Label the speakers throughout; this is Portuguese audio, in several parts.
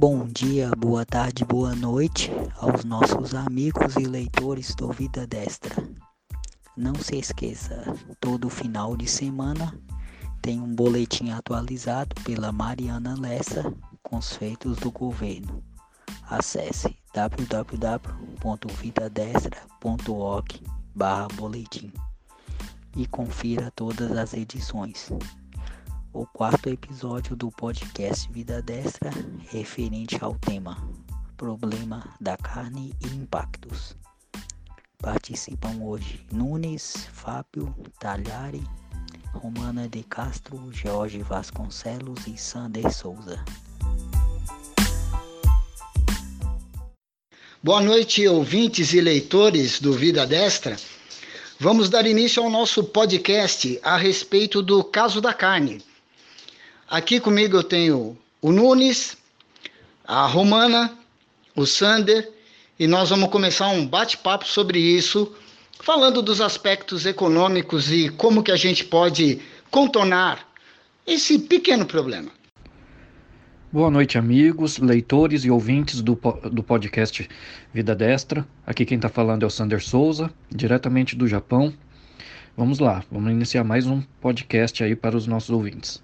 Speaker 1: Bom dia, boa tarde, boa noite aos nossos amigos e leitores do Vida Destra. Não se esqueça, todo final de semana tem um boletim atualizado pela Mariana Lessa com os feitos do governo. Acesse www.vidadestra.org/boletim e confira todas as edições o quarto episódio do podcast Vida Destra referente ao tema Problema da carne e impactos. Participam hoje Nunes, Fábio, Talhari, Romana de Castro, Jorge Vasconcelos e Sander Souza.
Speaker 2: Boa noite, ouvintes e leitores do Vida Destra. Vamos dar início ao nosso podcast a respeito do caso da carne Aqui comigo eu tenho o Nunes, a Romana, o Sander, e nós vamos começar um bate-papo sobre isso, falando dos aspectos econômicos e como que a gente pode contornar esse pequeno problema.
Speaker 3: Boa noite, amigos, leitores e ouvintes do, do podcast Vida Destra. Aqui quem está falando é o Sander Souza, diretamente do Japão. Vamos lá, vamos iniciar mais um podcast aí para os nossos ouvintes.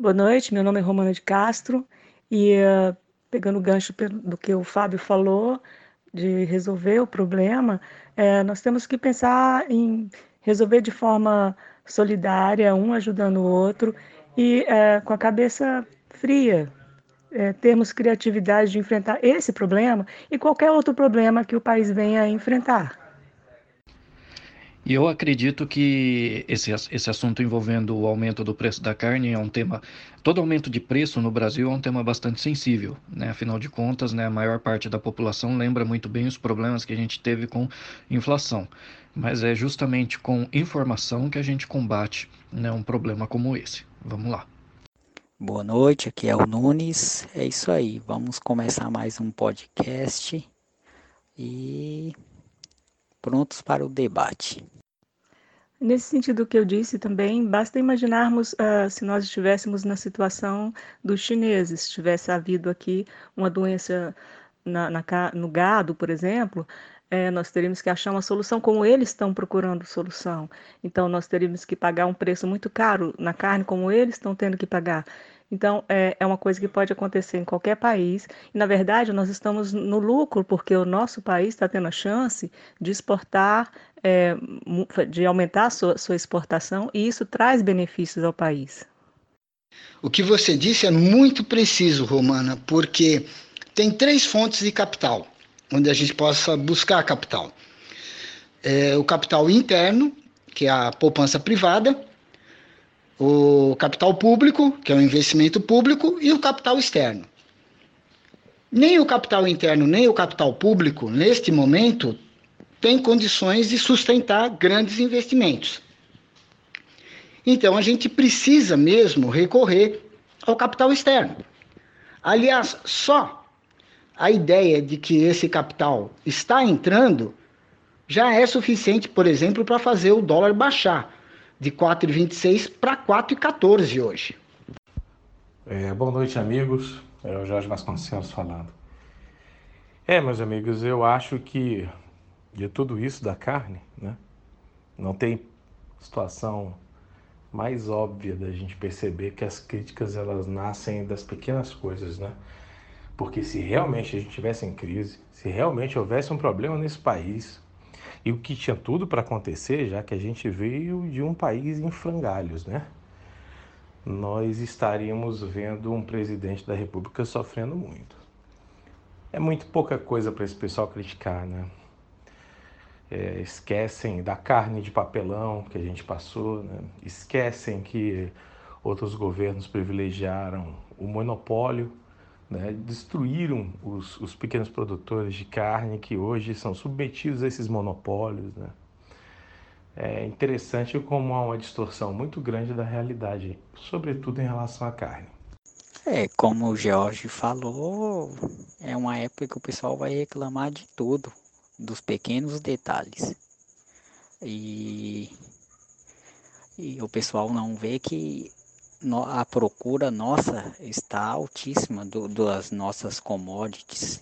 Speaker 4: Boa noite, meu nome é Romana de Castro e uh, pegando o gancho do que o Fábio falou de resolver o problema, é, nós temos que pensar em resolver de forma solidária, um ajudando o outro e é, com a cabeça fria, é, termos criatividade de enfrentar esse problema e qualquer outro problema que o país venha a enfrentar.
Speaker 3: E eu acredito que esse, esse assunto envolvendo o aumento do preço da carne é um tema. Todo aumento de preço no Brasil é um tema bastante sensível, né? Afinal de contas, né, a maior parte da população lembra muito bem os problemas que a gente teve com inflação. Mas é justamente com informação que a gente combate né, um problema como esse. Vamos lá.
Speaker 1: Boa noite, aqui é o Nunes. É isso aí, vamos começar mais um podcast. E prontos para o debate.
Speaker 4: Nesse sentido que eu disse também, basta imaginarmos uh, se nós estivéssemos na situação dos chineses, tivesse havido aqui uma doença na, na, no gado, por exemplo, é, nós teríamos que achar uma solução como eles estão procurando solução. Então, nós teríamos que pagar um preço muito caro na carne, como eles estão tendo que pagar. Então, é, é uma coisa que pode acontecer em qualquer país. E, na verdade, nós estamos no lucro, porque o nosso país está tendo a chance de exportar, é, de aumentar a sua, sua exportação, e isso traz benefícios ao país.
Speaker 2: O que você disse é muito preciso, Romana, porque tem três fontes de capital, onde a gente possa buscar capital. É, o capital interno, que é a poupança privada, o capital público, que é o investimento público, e o capital externo. Nem o capital interno, nem o capital público, neste momento, tem condições de sustentar grandes investimentos. Então, a gente precisa mesmo recorrer ao capital externo. Aliás, só a ideia de que esse capital está entrando já é suficiente, por exemplo, para fazer o dólar baixar de 4,26 para 4,14 hoje.
Speaker 5: É, boa noite, amigos. É o Jorge Vasconcelos falando. É, meus amigos, eu acho que de tudo isso da carne, né, não tem situação mais óbvia da gente perceber que as críticas elas nascem das pequenas coisas, né? Porque se realmente a gente tivesse em crise, se realmente houvesse um problema nesse país, e o que tinha tudo para acontecer, já que a gente veio de um país em frangalhos, né? Nós estaríamos vendo um presidente da República sofrendo muito. É muito pouca coisa para esse pessoal criticar, né? É, esquecem da carne de papelão que a gente passou, né? esquecem que outros governos privilegiaram o monopólio né, destruíram os, os, pequenos produtores de carne que hoje são submetidos a esses monopólios. Né. É interessante como há uma distorção muito grande da realidade, sobretudo em relação à carne.
Speaker 1: É, como o George falou, é uma época que o pessoal vai reclamar de tudo, dos pequenos detalhes. E, e o pessoal não vê que a procura nossa está altíssima do, das nossas commodities.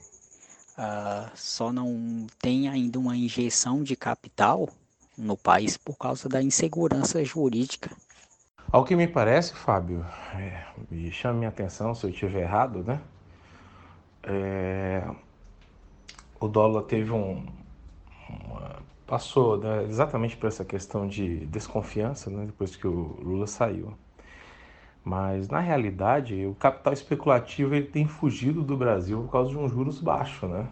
Speaker 1: Uh, só não tem ainda uma injeção de capital no país por causa da insegurança jurídica.
Speaker 5: Ao que me parece, Fábio, é, me chame minha atenção se eu estiver errado, né? É, o dólar teve um. Uma, passou né, exatamente por essa questão de desconfiança, né, depois que o Lula saiu. Mas na realidade, o capital especulativo ele tem fugido do Brasil por causa de um juros baixo, né?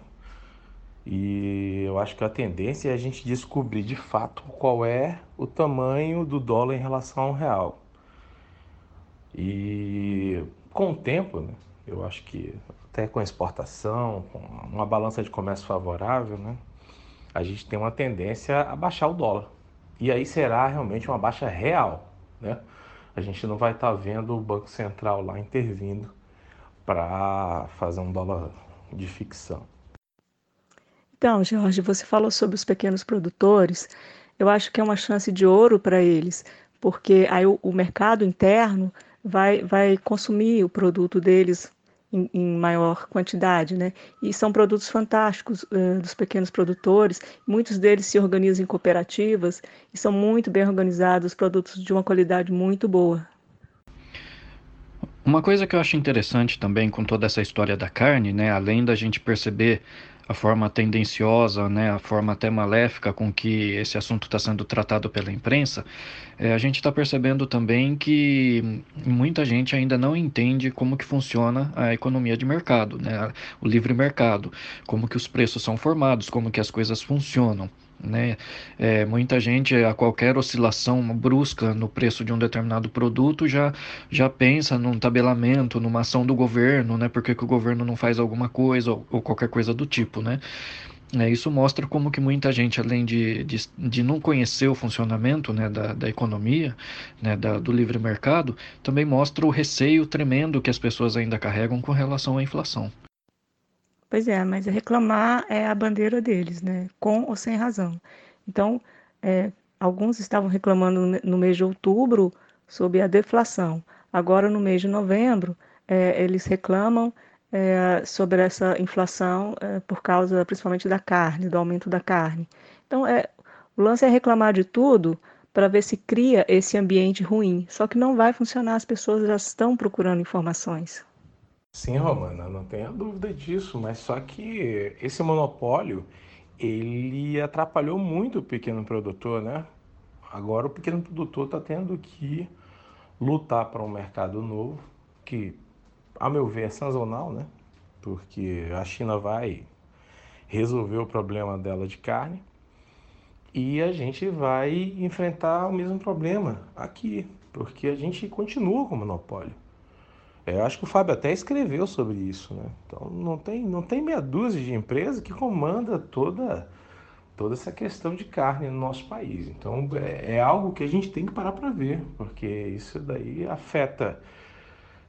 Speaker 5: E eu acho que a tendência é a gente descobrir de fato qual é o tamanho do dólar em relação ao real. E com o tempo, né, eu acho que até com a exportação, com uma balança de comércio favorável, né, a gente tem uma tendência a baixar o dólar. E aí será realmente uma baixa real, né? A gente não vai estar tá vendo o Banco Central lá intervindo para fazer um dólar de ficção.
Speaker 4: Então, Jorge, você falou sobre os pequenos produtores. Eu acho que é uma chance de ouro para eles, porque aí o, o mercado interno vai, vai consumir o produto deles em, em, maior quantidade, né? E são produtos fantásticos uh, dos pequenos produtores. Muitos deles se organizam em cooperativas e são muito bem organizados, produtos de uma qualidade muito boa.
Speaker 3: Uma coisa que eu acho interessante também com toda essa história da carne, né? Além da gente perceber a forma tendenciosa, né, a forma até maléfica com que esse assunto está sendo tratado pela imprensa, é, a gente está percebendo também que muita gente ainda não entende como que funciona a economia de mercado, né, o livre mercado, como que os preços são formados, como que as coisas funcionam. Né? É, muita gente, a qualquer oscilação brusca no preço de um determinado produto, já, já pensa num tabelamento, numa ação do governo, né? porque que o governo não faz alguma coisa ou, ou qualquer coisa do tipo. Né? É, isso mostra como que muita gente, além de, de, de não conhecer o funcionamento né, da, da economia, né, da, do livre mercado, também mostra o receio tremendo que as pessoas ainda carregam com relação à inflação.
Speaker 4: Pois é, mas reclamar é a bandeira deles, né? Com ou sem razão. Então, é, alguns estavam reclamando no mês de outubro sobre a deflação. Agora, no mês de novembro, é, eles reclamam é, sobre essa inflação é, por causa principalmente da carne, do aumento da carne. Então, é, o lance é reclamar de tudo para ver se cria esse ambiente ruim. Só que não vai funcionar, as pessoas já estão procurando informações.
Speaker 5: Sim, Romana, não tenha dúvida disso, mas só que esse monopólio ele atrapalhou muito o pequeno produtor, né? Agora o pequeno produtor está tendo que lutar para um mercado novo, que, a meu ver, é sazonal, né? Porque a China vai resolver o problema dela de carne e a gente vai enfrentar o mesmo problema aqui, porque a gente continua com monopólio. É, eu acho que o Fábio até escreveu sobre isso, né? Então não tem, não tem meia dúzia de empresas que comanda toda, toda essa questão de carne no nosso país. Então é, é algo que a gente tem que parar para ver, porque isso daí afeta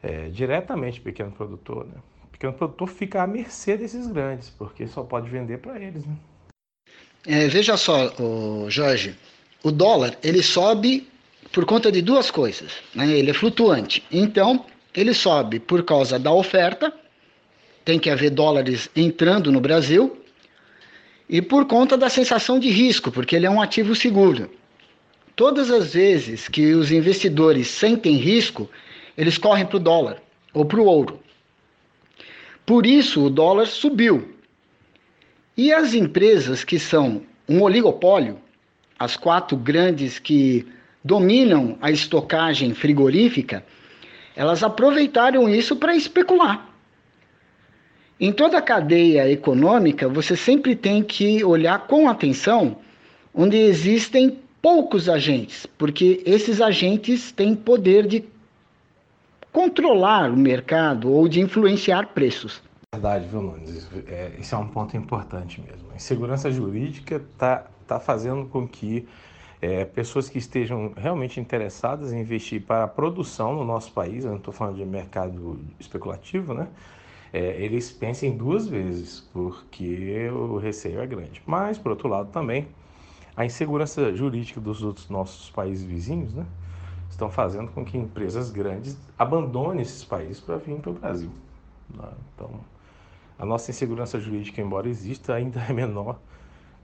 Speaker 5: é, diretamente o pequeno produtor, né? O pequeno produtor fica à mercê desses grandes, porque só pode vender para eles, né?
Speaker 2: É, veja só, Jorge, o dólar ele sobe por conta de duas coisas, né? Ele é flutuante. Então ele sobe por causa da oferta, tem que haver dólares entrando no Brasil, e por conta da sensação de risco, porque ele é um ativo seguro. Todas as vezes que os investidores sentem risco, eles correm para o dólar ou para o ouro. Por isso o dólar subiu. E as empresas que são um oligopólio, as quatro grandes que dominam a estocagem frigorífica, elas aproveitaram isso para especular. Em toda a cadeia econômica, você sempre tem que olhar com atenção onde existem poucos agentes, porque esses agentes têm poder de controlar o mercado ou de influenciar preços.
Speaker 5: Verdade, viu, Nunes? É, esse é um ponto importante mesmo. A insegurança jurídica está tá fazendo com que é, pessoas que estejam realmente interessadas em investir para a produção no nosso país, eu não estou falando de mercado especulativo, né? É, eles pensem duas vezes, porque o receio é grande. Mas, por outro lado, também a insegurança jurídica dos outros nossos países vizinhos, né? estão fazendo com que empresas grandes abandonem esses países para vir para o Brasil. Né? Então, a nossa insegurança jurídica, embora exista, ainda é menor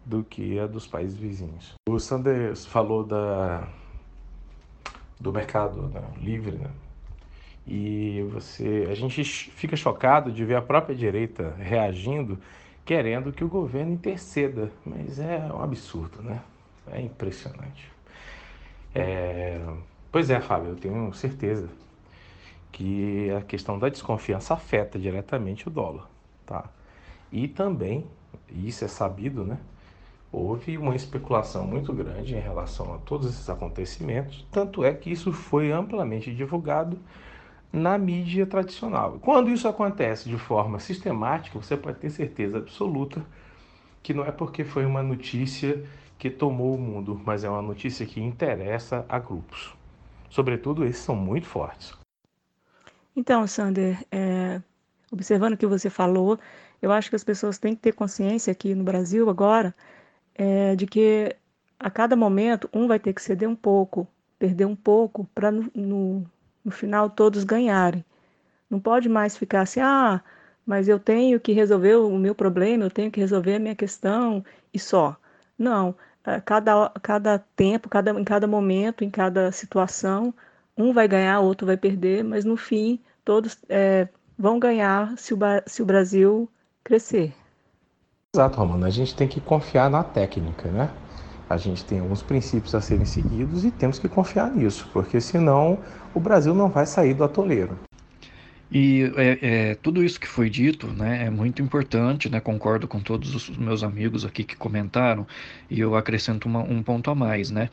Speaker 5: do que a dos países vizinhos. O Sanders falou da, do mercado né, livre, né? E você, a gente fica chocado de ver a própria direita reagindo, querendo que o governo interceda, mas é um absurdo, né? É impressionante. É... Pois é, Fábio, eu tenho certeza que a questão da desconfiança afeta diretamente o dólar, tá? E também, isso é sabido, né? Houve uma especulação muito grande em relação a todos esses acontecimentos, tanto é que isso foi amplamente divulgado na mídia tradicional. Quando isso acontece de forma sistemática, você pode ter certeza absoluta que não é porque foi uma notícia que tomou o mundo, mas é uma notícia que interessa a grupos. Sobretudo, esses são muito fortes.
Speaker 4: Então, Sander, é, observando o que você falou, eu acho que as pessoas têm que ter consciência aqui no Brasil agora é, de que a cada momento um vai ter que ceder um pouco, perder um pouco, para no, no, no final todos ganharem. Não pode mais ficar assim, ah, mas eu tenho que resolver o meu problema, eu tenho que resolver a minha questão e só. Não, cada, cada tempo, cada, em cada momento, em cada situação, um vai ganhar, outro vai perder, mas no fim todos é, vão ganhar se o, se o Brasil crescer.
Speaker 5: Exato, Romano. A gente tem que confiar na técnica, né? A gente tem alguns princípios a serem seguidos e temos que confiar nisso, porque senão o Brasil não vai sair do atoleiro.
Speaker 3: E é, é, tudo isso que foi dito né, é muito importante, né, concordo com todos os meus amigos aqui que comentaram, e eu acrescento uma, um ponto a mais. Né?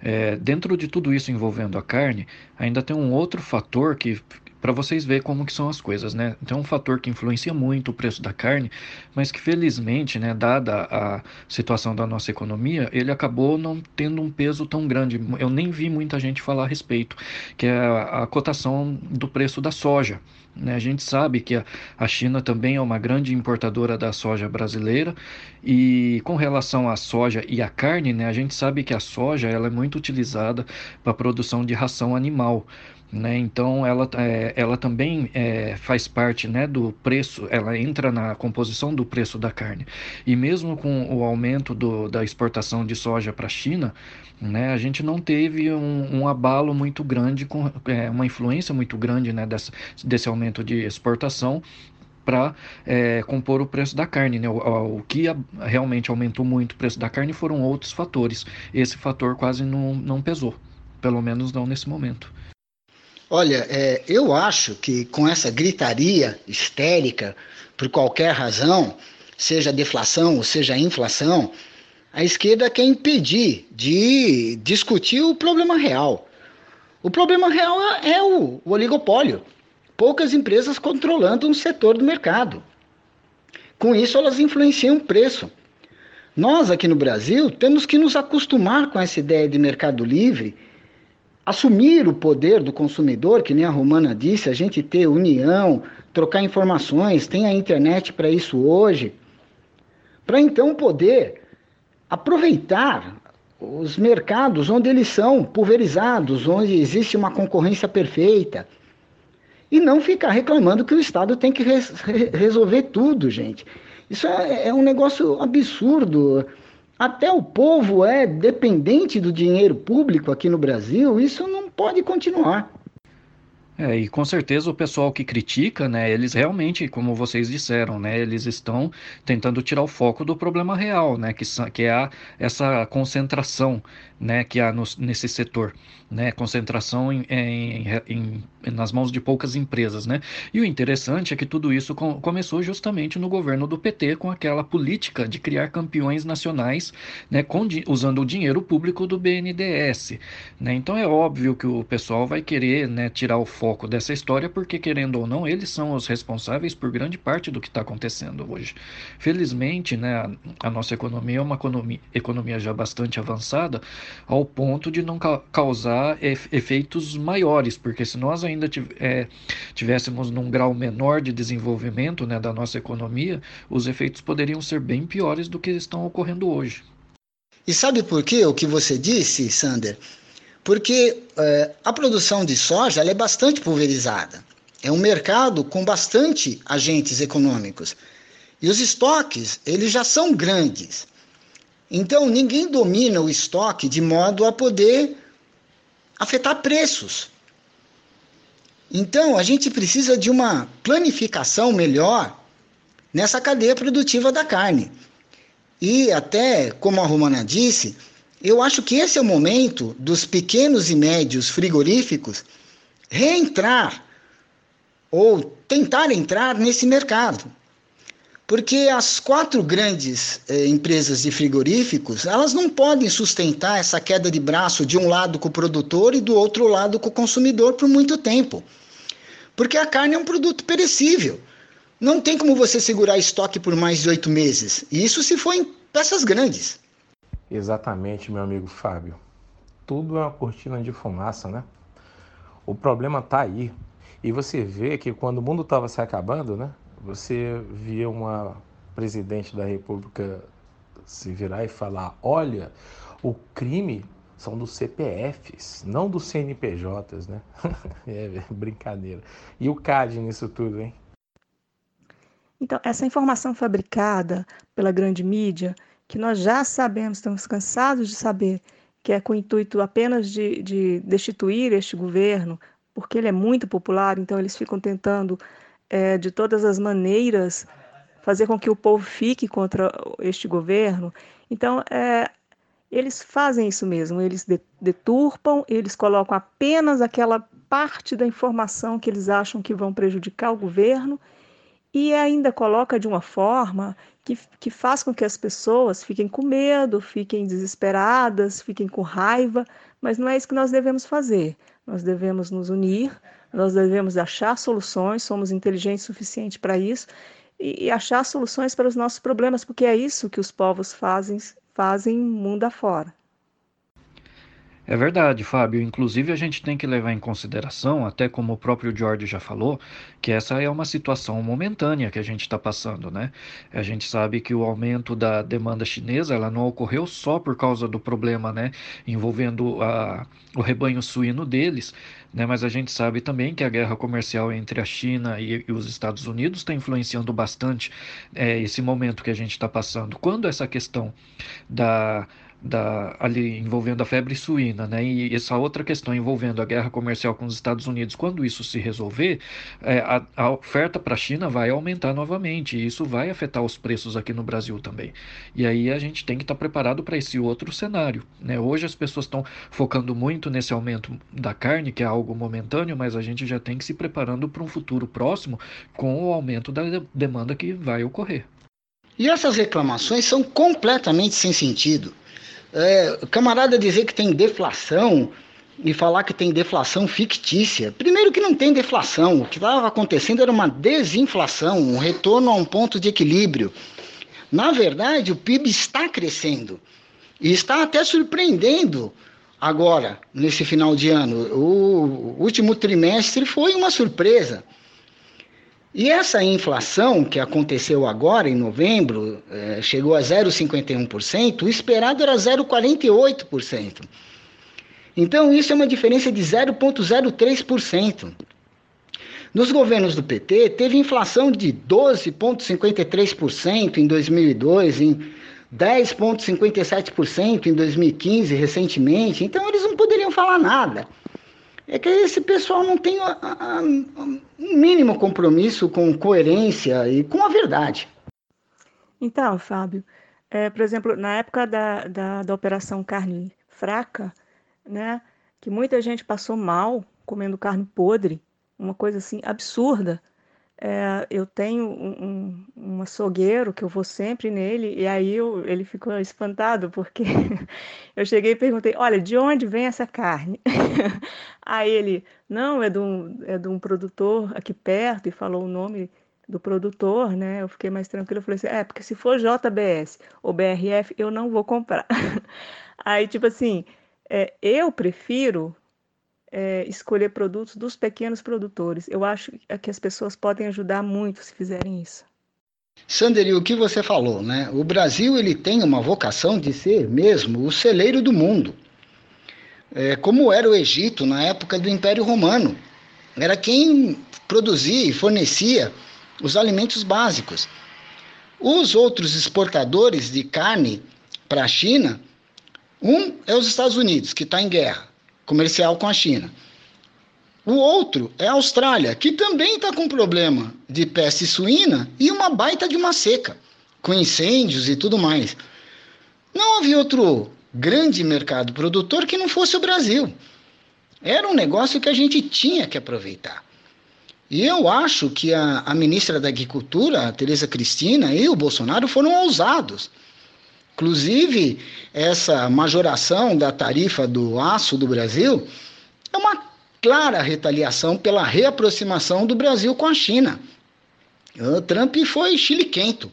Speaker 3: É, dentro de tudo isso envolvendo a carne, ainda tem um outro fator que, para vocês verem como que são as coisas, né? Tem um fator que influencia muito o preço da carne, mas que felizmente, né, dada a situação da nossa economia, ele acabou não tendo um peso tão grande. Eu nem vi muita gente falar a respeito, que é a, cotação do preço da soja. Né? A gente sabe que a, a China também é uma grande importadora da soja brasileira e com relação à soja e à carne, né, a gente sabe que a soja ela é muito utilizada para produção de ração animal. Né? Então ela, é, ela também é, faz parte né, do preço, ela entra na composição do preço da carne. E mesmo com o aumento do, da exportação de soja para a China, né, a gente não teve um, um abalo muito grande, com, é, uma influência muito grande né, dessa, desse aumento de exportação para é, compor o preço da carne. Né? O, o que realmente aumentou muito o preço da carne foram outros fatores. Esse fator quase não, não pesou, pelo menos não nesse momento.
Speaker 2: Olha, é, eu acho que com essa gritaria histérica, por qualquer razão, seja deflação ou seja inflação, a esquerda quer impedir de discutir o problema real. O problema real é, é o, o oligopólio. Poucas empresas controlando um setor do mercado. Com isso, elas influenciam o preço. Nós, aqui no Brasil, temos que nos acostumar com essa ideia de mercado livre assumir o poder do consumidor, que nem a Romana disse, a gente ter união, trocar informações, tem a internet para isso hoje, para então poder aproveitar os mercados onde eles são pulverizados, onde existe uma concorrência perfeita. E não ficar reclamando que o Estado tem que res resolver tudo, gente. Isso é, é um negócio absurdo. Até o povo é dependente do dinheiro público aqui no Brasil, isso não pode continuar.
Speaker 3: É, e com certeza o pessoal que critica, né, eles realmente, como vocês disseram, né, eles estão tentando tirar o foco do problema real, né, que, que é a, essa concentração, né, que há no, nesse setor, né, concentração em, em, em, nas mãos de poucas empresas, né. E o interessante é que tudo isso com, começou justamente no governo do PT com aquela política de criar campeões nacionais, né, com, usando o dinheiro público do BNDES, né. Então é óbvio que o pessoal vai querer, né, tirar o foco dessa história, porque, querendo ou não, eles são os responsáveis por grande parte do que está acontecendo hoje. Felizmente, né, a, a, nossa economia é uma economia, economia já bastante avançada, ao ponto de não ca causar efeitos maiores, porque se nós ainda é, tivéssemos num grau menor de desenvolvimento né, da nossa economia, os efeitos poderiam ser bem piores do que estão ocorrendo hoje.
Speaker 2: E sabe por quê o que você disse, Sander? porque é, a produção de soja é bastante pulverizada. É um mercado com bastante agentes econômicos. E os estoques, eles já são grandes. Então, ninguém domina o estoque de modo a poder afetar preços. Então, a gente precisa de uma planificação melhor nessa cadeia produtiva da carne. E até, como a Romana disse, eu acho que esse é o momento dos pequenos e médios frigoríficos reentrar ou tentar entrar nesse mercado. Porque as quatro grandes eh, empresas de frigoríficos, elas não podem sustentar essa queda de braço de um lado com o produtor e do outro lado com o consumidor por muito tempo. Porque a carne é um produto perecível. Não tem como você segurar estoque por mais de oito meses. E isso se for em peças grandes.
Speaker 5: Exatamente, meu amigo Fábio. Tudo é uma cortina de fumaça, né? O problema está aí. E você vê que quando o mundo estava se acabando, né? Você via uma presidente da República se virar e falar: olha, o crime são dos CPFs, não dos CNPJs, né? é brincadeira. E o CAD nisso tudo, hein?
Speaker 4: Então, essa informação fabricada pela grande mídia, que nós já sabemos, estamos cansados de saber, que é com o intuito apenas de, de destituir este governo, porque ele é muito popular, então eles ficam tentando é, de todas as maneiras, fazer com que o povo fique contra este governo. Então, é, eles fazem isso mesmo, eles deturpam, eles colocam apenas aquela parte da informação que eles acham que vão prejudicar o governo e ainda coloca de uma forma que, que faz com que as pessoas fiquem com medo, fiquem desesperadas, fiquem com raiva, mas não é isso que nós devemos fazer. Nós devemos nos unir, nós devemos achar soluções, somos inteligentes o suficiente para isso, e, e, achar soluções para os nossos problemas, porque é isso que os povos fazem, fazem mundo afora.
Speaker 3: É verdade, Fábio. Inclusive, a gente tem que levar em consideração, até como o próprio George já falou, que essa é uma situação momentânea que a gente está passando, né? A gente sabe que o aumento da demanda chinesa ela não ocorreu só por causa do problema, né, envolvendo a, o rebanho suíno deles, né? Mas a gente sabe também que a guerra comercial entre a China e, e os Estados Unidos está influenciando bastante é, esse momento que a gente está passando. Quando essa questão da da, ali envolvendo a febre suína, né? E essa outra questão envolvendo a guerra comercial com os Estados Unidos, quando isso se resolver, é, a, a, oferta para a China vai aumentar novamente e isso vai afetar os preços aqui no Brasil também. E aí a gente tem que estar tá preparado para esse outro cenário, né? Hoje as pessoas estão focando muito nesse aumento da carne, que é algo momentâneo, mas a gente já tem que se preparando para um futuro próximo com o aumento da demanda que vai ocorrer.
Speaker 2: E essas reclamações são completamente sem sentido. É, camarada dizer que tem deflação e falar que tem deflação fictícia. Primeiro que não tem deflação, o que estava acontecendo era uma desinflação, um retorno a um ponto de equilíbrio. Na verdade, o PIB está crescendo e está até surpreendendo agora, nesse final de ano. O último trimestre foi uma surpresa. E essa inflação que aconteceu agora, em novembro, é, chegou a 0,51%, o esperado era 0,48%. Então, isso é uma diferença de 0,03%. Nos governos do PT, teve inflação de 12,53% em 2002, em 10,57% em 2015, recentemente. Então, eles não poderiam falar nada é que esse pessoal não tem um mínimo compromisso com coerência e com a verdade.
Speaker 4: Então, Fábio, é, por exemplo, na época da, da, da Operação Carne Fraca, né, que muita gente passou mal comendo carne podre, uma coisa assim absurda. É, eu tenho um, um, açougueiro que eu vou sempre nele, e aí eu, ele ficou espantado, porque eu cheguei e perguntei: Olha, de onde vem essa carne? aí ele: Não, é de, um, é de um produtor aqui perto, e falou o nome do produtor, né? Eu fiquei mais tranquilo. Eu falei assim: É, porque se for JBS ou BRF, eu não vou comprar. aí, tipo assim, é, eu prefiro é, escolher produtos dos pequenos produtores. Eu acho que as pessoas podem ajudar muito se fizerem isso.
Speaker 2: Sanderi, o que você falou, né? O Brasil ele tem uma vocação de ser mesmo o celeiro do mundo. é, como era o Egito na época do Império Romano. Era quem produzia e fornecia os alimentos básicos. Os outros exportadores de carne para a China, um é os Estados Unidos, que está em guerra comercial com a China. O outro é a Austrália, que também está com problema de peste suína e uma baita de uma seca, com incêndios e tudo mais. Não havia outro grande mercado produtor que não fosse o Brasil. Era um negócio que a gente tinha que aproveitar. E eu acho que a, a ministra da Agricultura, a Tereza Cristina, e o Bolsonaro foram ousados. Inclusive, essa majoração da tarifa do aço do Brasil é uma clara retaliação pela reaproximação do Brasil com a China. O Trump foi chiliquento.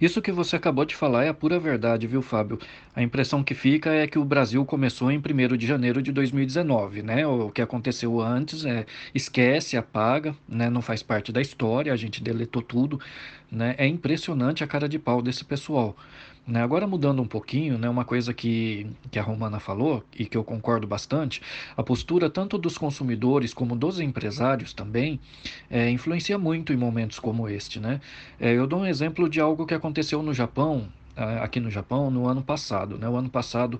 Speaker 3: Isso que você acabou de falar é a pura verdade, viu, Fábio? A impressão que fica é que o Brasil começou em 1 de janeiro de 2019, né? O que aconteceu antes é esquece, apaga, né? Não faz parte da história, a gente deletou tudo, né? É impressionante a cara de pau desse pessoal. Né? Agora mudando um pouquinho, né, uma coisa que, que a Romana falou e que eu concordo bastante, a postura tanto dos consumidores como dos empresários também é, influencia muito em momentos como este. Né? É, eu dou um exemplo de algo que aconteceu no Japão, aqui no Japão no ano passado, né? O ano passado,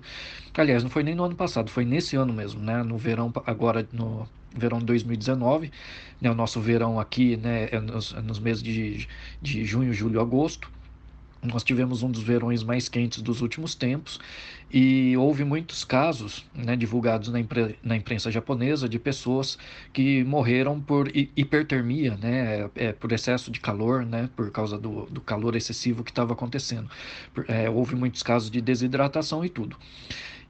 Speaker 3: aliás, não foi nem no ano passado, foi nesse ano mesmo, né? No verão agora no verão de 2019, né? O nosso verão aqui, né? É nos, é nos meses de, de junho, julho, agosto nós tivemos um dos verões mais quentes dos últimos tempos e houve muitos casos né, divulgados na, impre na, imprensa japonesa de pessoas que morreram por hipertermia, né, é, por excesso de calor, né, por causa do, do calor excessivo que estava acontecendo. É, houve muitos casos de desidratação e tudo.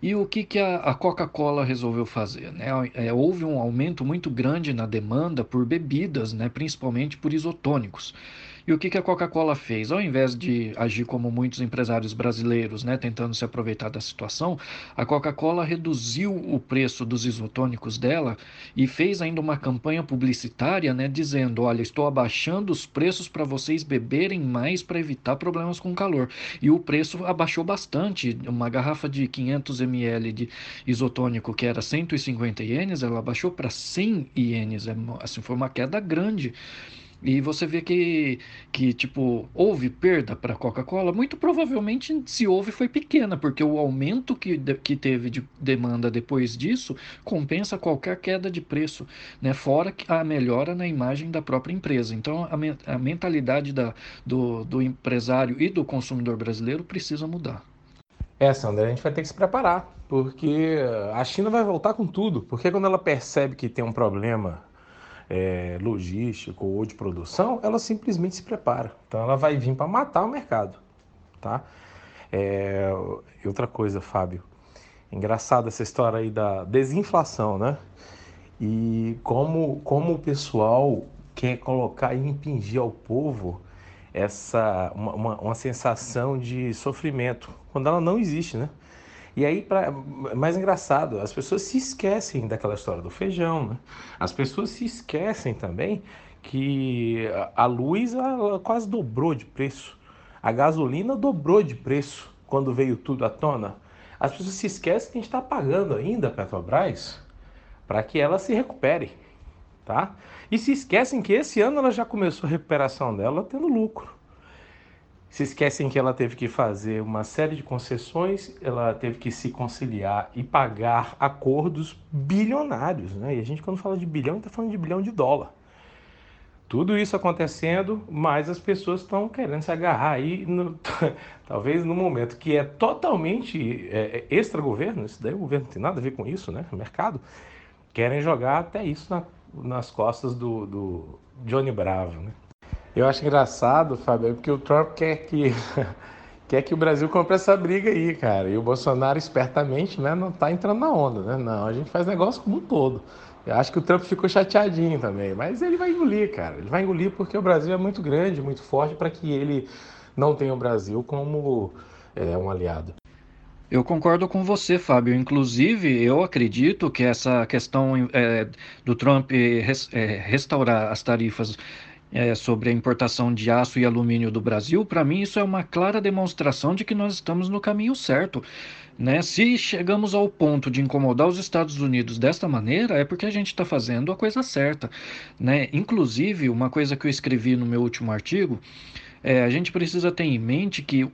Speaker 3: E o que, que a, a Coca-Cola resolveu fazer? Né? É, houve um aumento muito grande na demanda por bebidas, né, principalmente por isotônicos. E o que, a Coca-Cola fez? Ao invés de agir como muitos empresários brasileiros, né, tentando se aproveitar da situação, a Coca-Cola reduziu o preço dos isotônicos dela e fez ainda uma campanha publicitária, né, dizendo: olha, estou abaixando os preços para vocês beberem mais para evitar problemas com calor. E o preço abaixou bastante. Uma garrafa de 500 ml de isotônico que era 150 ienes, ela abaixou para 100 ienes. É assim, foi uma queda grande. E você vê que, que tipo, houve perda para a Coca-Cola? Muito provavelmente, se houve, foi pequena, porque o aumento que, que teve de demanda depois disso compensa qualquer queda de preço, né? fora a melhora na imagem da própria empresa. Então, a, a mentalidade da, do, do empresário e do consumidor brasileiro precisa mudar.
Speaker 5: É, Sandra, a gente vai ter que se preparar, porque a China vai voltar com tudo. Porque quando ela percebe que tem um problema é, logístico ou de produção, ela simplesmente se prepara. Então ela vai vir para matar o mercado, tá? É, outra coisa, Fábio, engraçada essa história aí da desinflação, né? E como, como o pessoal quer colocar e impingir ao povo essa uma, uma, uma sensação de sofrimento, quando ela não existe, né? E aí, pra, mais engraçado, as pessoas se esquecem daquela história do feijão, né? As pessoas se esquecem também que a luz ela quase dobrou de preço. A gasolina dobrou de preço quando veio tudo à tona. As pessoas se esquecem que a gente está pagando ainda a Petrobras para que ela se recupere, tá? E se esquecem que esse ano ela já começou a recuperação dela tendo lucro se esquecem que ela teve que fazer uma série de concessões, ela teve que se conciliar e pagar acordos bilionários. Né? E a gente, quando fala de bilhão, está falando de bilhão de dólar. Tudo isso acontecendo, mas as pessoas estão querendo se agarrar aí, no, talvez no momento que é totalmente é, é, extra-governo, isso daí o governo não tem nada a ver com isso, né? O mercado, querem jogar até isso na, nas costas do, do Johnny Bravo, né? Eu acho engraçado, Fábio, porque o Trump quer que quer que o Brasil compre essa briga aí, cara. E o Bolsonaro, espertamente, né, não tá entrando na onda, né? Não, a gente faz negócio como um todo. Eu acho que o Trump ficou chateadinho também, mas ele vai engolir, cara. Ele vai engolir porque o Brasil é muito grande, muito forte para que ele não tenha o Brasil como é, um aliado.
Speaker 3: Eu concordo com você, Fábio. Inclusive, eu acredito que essa questão é, do Trump res, é, restaurar as tarifas é, sobre a importação de aço e alumínio do Brasil, para mim isso é uma clara demonstração de que nós estamos no caminho certo. Né? Se chegamos ao ponto de incomodar os Estados Unidos desta maneira, é porque a gente está fazendo a coisa certa. Né? Inclusive, uma coisa que eu escrevi no meu último artigo, é, a gente precisa ter em mente que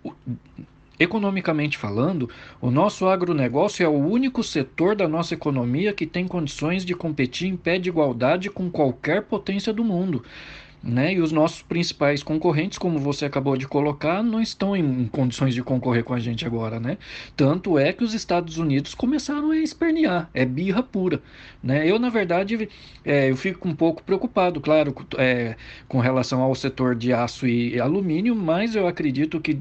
Speaker 3: Economicamente falando, o nosso agronegócio é o único setor da nossa economia que tem condições de competir em pé de igualdade com qualquer potência do mundo. Né? E os nossos principais concorrentes, como você acabou de colocar, não estão em condições de concorrer com a gente agora, né? Tanto é que os Estados Unidos começaram a espernear, é birra pura, né? Eu, na verdade, é, eu fico um pouco preocupado, claro, é, com relação ao setor de aço e alumínio, mas eu acredito que,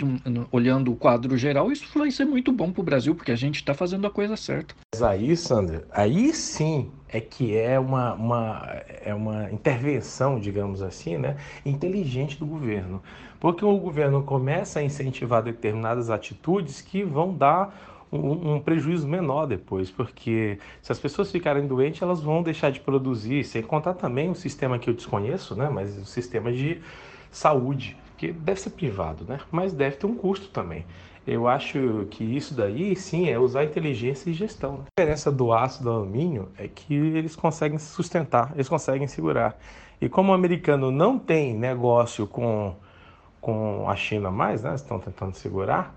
Speaker 3: olhando o quadro geral, isso vai ser muito bom para o Brasil, porque a gente está fazendo a coisa certa.
Speaker 5: Mas aí, Sandra, aí sim é que é uma, uma, é uma intervenção, digamos assim, né, inteligente do governo. Porque o governo começa a incentivar determinadas atitudes que vão dar um, um, prejuízo menor depois, porque se as pessoas ficarem doentes, elas vão deixar de produzir, sem contar também o sistema que eu desconheço, né, mas o sistema de saúde, que deve ser privado, né, mas deve ter um custo também. Eu acho que isso daí, sim, é usar inteligência e gestão. A diferença do aço do alumínio é que eles conseguem sustentar, eles conseguem segurar. E como o americano não tem negócio com, com a China mais, né? Estão tentando segurar.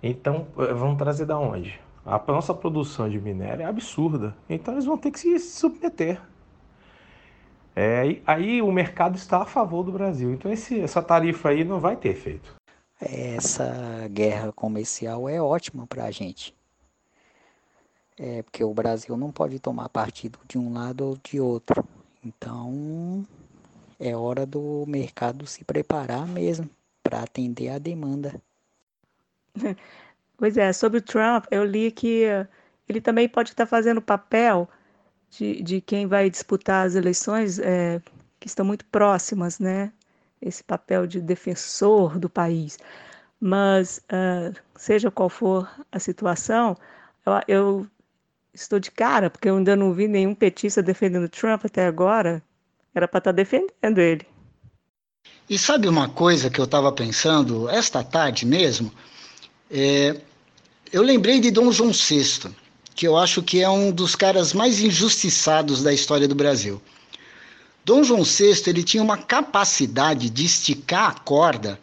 Speaker 5: Então, eh, vão trazer da onde? A nossa produção de minério é absurda. Então, eles vão ter que se submeter. É, aí o mercado está a favor do Brasil. Então, esse, essa tarifa aí não vai ter efeito
Speaker 1: essa guerra comercial é ótima para a gente. É porque o Brasil não pode tomar partido de um lado ou de outro. Então é hora do mercado se preparar mesmo para atender a demanda.
Speaker 4: Pois é, sobre o Trump, eu li que ele também pode estar fazendo papel de, de quem vai disputar as eleições é, que estão muito próximas, né? Esse papel de defensor do país. Mas, uh, seja qual for a situação, eu, eu, estou de cara, porque eu ainda não vi nenhum petista defendendo Trump até agora. Era para estar tá defendendo ele.
Speaker 2: E sabe uma coisa que eu estava pensando esta tarde mesmo? É, eu lembrei de Dom João VI, que eu acho que é um dos caras mais injustiçados da história do Brasil. Dom João VI ele tinha uma capacidade de esticar a corda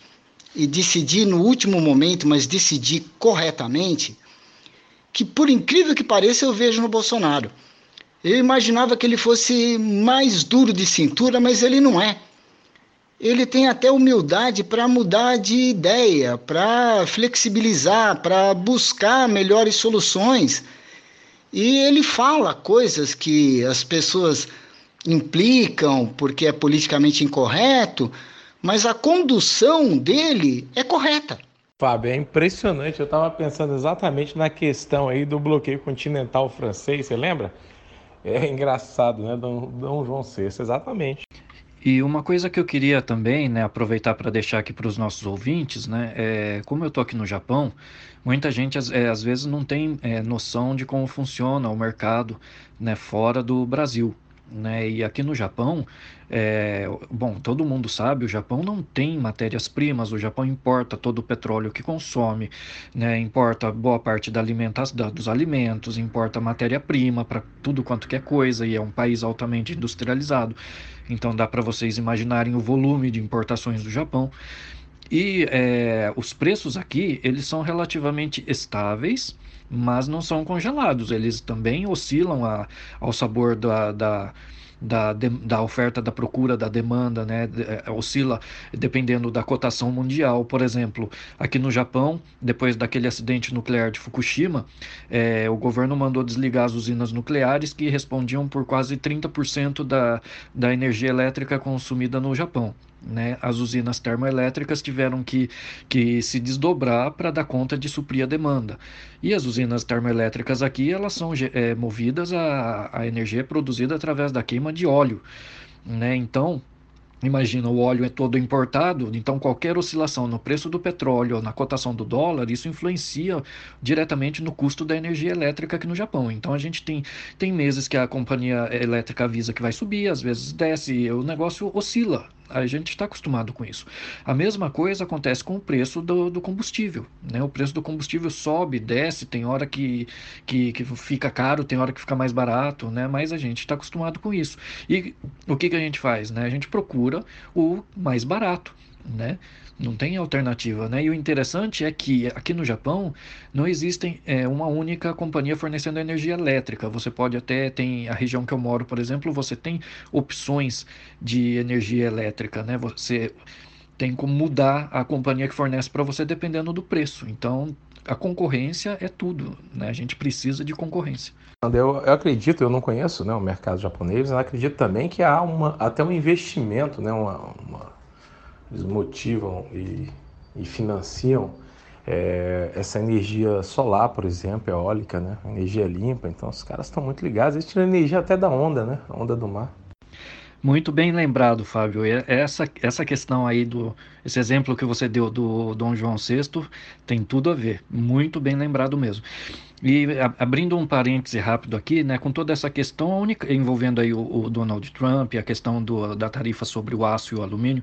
Speaker 2: e decidir no último momento, mas decidir corretamente, que por incrível que pareça eu vejo no Bolsonaro. Eu imaginava que ele fosse mais duro de cintura, mas ele não é. Ele tem até humildade para mudar de ideia, para flexibilizar, para buscar melhores soluções. E ele fala coisas que as pessoas implicam porque é politicamente incorreto, mas a condução dele é correta.
Speaker 5: Fábio, é impressionante. Eu estava pensando exatamente na questão aí do bloqueio continental francês, você lembra? É engraçado, né? Dom, Dom João VI, exatamente.
Speaker 3: E uma coisa que eu queria também, né, aproveitar para deixar aqui para os nossos ouvintes, né, é, como eu tô aqui no Japão, muita gente é, às vezes não tem é, noção de como funciona o mercado, né, fora do Brasil. Né? E aqui no Japão, é, bom, todo mundo sabe, o Japão não tem matérias-primas, o Japão importa todo o petróleo que consome, né? importa boa parte da dos alimentos, importa matéria-prima para tudo quanto que é coisa, e é um país altamente industrializado. Então dá para vocês imaginarem o volume de importações do Japão. E é, os preços aqui, eles são relativamente estáveis, mas não são congelados. Eles também oscilam a, ao sabor da, da da, da oferta, da procura, da demanda, né? É, oscila dependendo da cotação mundial. Por exemplo, aqui no Japão, depois daquele acidente nuclear de Fukushima, é, o governo mandou desligar as usinas nucleares que respondiam por quase 30% da, da energia elétrica consumida no Japão. Né, as usinas termoelétricas tiveram que, que se desdobrar para dar conta de suprir a demanda. E as usinas termoelétricas aqui, elas são é, movidas a, a energia produzida através da queima de óleo. Né? Então, Imagina, o óleo é todo importado, então qualquer oscilação no preço do petróleo ou na cotação do dólar, isso influencia diretamente no custo da energia elétrica aqui no Japão. Então a gente tem, tem meses que a companhia elétrica avisa que vai subir, às vezes desce, e o negócio oscila A gente está acostumado com isso. A mesma coisa acontece com o preço do, do combustível. Né? O preço do combustível sobe, desce, tem hora que, que, que, fica caro, tem hora que fica mais barato, né? mas a gente está acostumado com isso. E o que, que a gente faz? Né? A gente procura o mais barato. Né? Não tem alternativa, né? E o interessante é que aqui no Japão não existe é, uma única companhia fornecendo energia elétrica. Você pode até tem a região que eu moro, por exemplo, você tem opções de energia elétrica, né? Você tem como mudar a companhia que fornece para você dependendo do preço. Então a concorrência é tudo, né? A gente precisa de concorrência.
Speaker 5: Eu, eu acredito, eu não conheço né, o mercado japonês, mas acredito também que há uma, até um investimento, né, uma, uma eles motivam e, e financiam é, essa energia solar, por exemplo, eólica, né? Energia limpa. Então os caras estão muito ligados. Eles tiram energia até da onda, né? A onda do mar.
Speaker 3: Muito bem lembrado, Fábio. Essa, essa questão aí do esse exemplo que você deu do Dom João VI tem tudo a ver. Muito bem lembrado mesmo. E abrindo um parêntese rápido aqui, né, com toda essa questão única, envolvendo aí o, o Donald Trump, a questão do, da tarifa sobre o aço e o alumínio,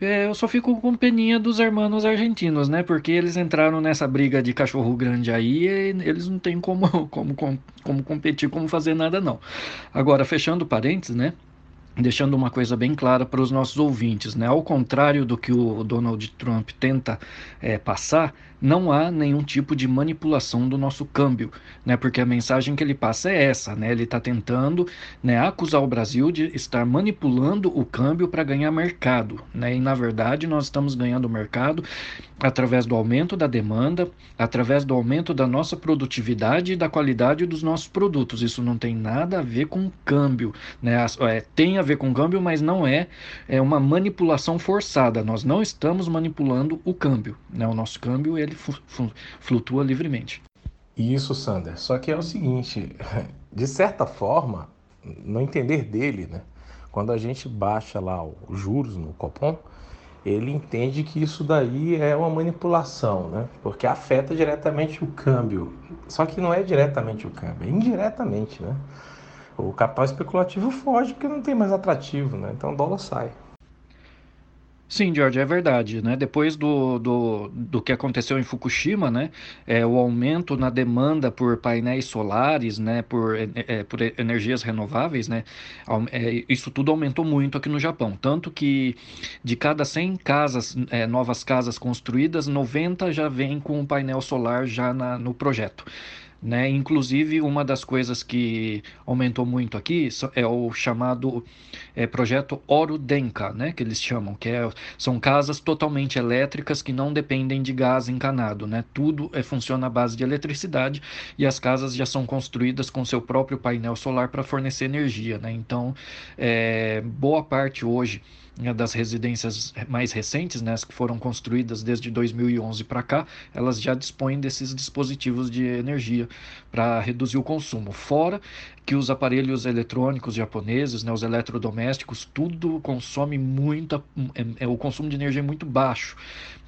Speaker 3: é, eu só fico com peninha dos hermanos argentinos, né? Porque eles entraram nessa briga de cachorro grande aí eles não têm como, como, como, como competir, como fazer nada, não. Agora, fechando parênteses, né? deixando uma coisa bem clara para os nossos ouvintes, né? Ao contrário do que o Donald Trump tenta é, passar, não há nenhum tipo de manipulação do nosso câmbio, né? Porque a mensagem que ele passa é essa, né? Ele está tentando, né, acusar o Brasil de estar manipulando o câmbio para ganhar mercado, né? E na verdade nós estamos ganhando mercado através do aumento da demanda, através do aumento da nossa produtividade e da qualidade dos nossos produtos. Isso não tem nada a ver com câmbio, né? É, tem a ver com câmbio, mas não é, é uma manipulação forçada. Nós não estamos manipulando o câmbio, né? O nosso câmbio ele flutua livremente.
Speaker 5: Isso, Sander. Só que é o seguinte, de certa forma, no entender dele, né? Quando a gente baixa lá os juros no Copom, ele entende que isso daí é uma manipulação, né? Porque afeta diretamente o câmbio. Só que não é diretamente o câmbio, é indiretamente, né? O capital especulativo foge porque não tem mais atrativo, né? Então o dólar sai.
Speaker 3: Sim, George, é verdade, né? Depois do, do, do que aconteceu em Fukushima, né? É, o aumento na demanda por painéis solares, né? Por, é, é por energias renováveis, né? É, isso tudo aumentou muito aqui no Japão. Tanto que de cada 100 casas, é, novas casas construídas, 90 já vem com um painel solar já na, no projeto. Né? Inclusive, uma das coisas que aumentou muito aqui é o chamado é, projeto Oro Denka, né? que eles chamam, que é, são casas totalmente elétricas que não dependem de gás encanado. Né? Tudo é, funciona à base de eletricidade e as casas já são construídas com seu próprio painel solar para fornecer energia. Né? Então, é, boa parte hoje das residências mais recentes, né, as que foram construídas desde 2011 para cá, elas já dispõem desses dispositivos de energia para reduzir o consumo. Fora que os aparelhos eletrônicos japoneses, né, os eletrodomésticos, tudo consome muita, é, é, o consumo de energia é muito baixo,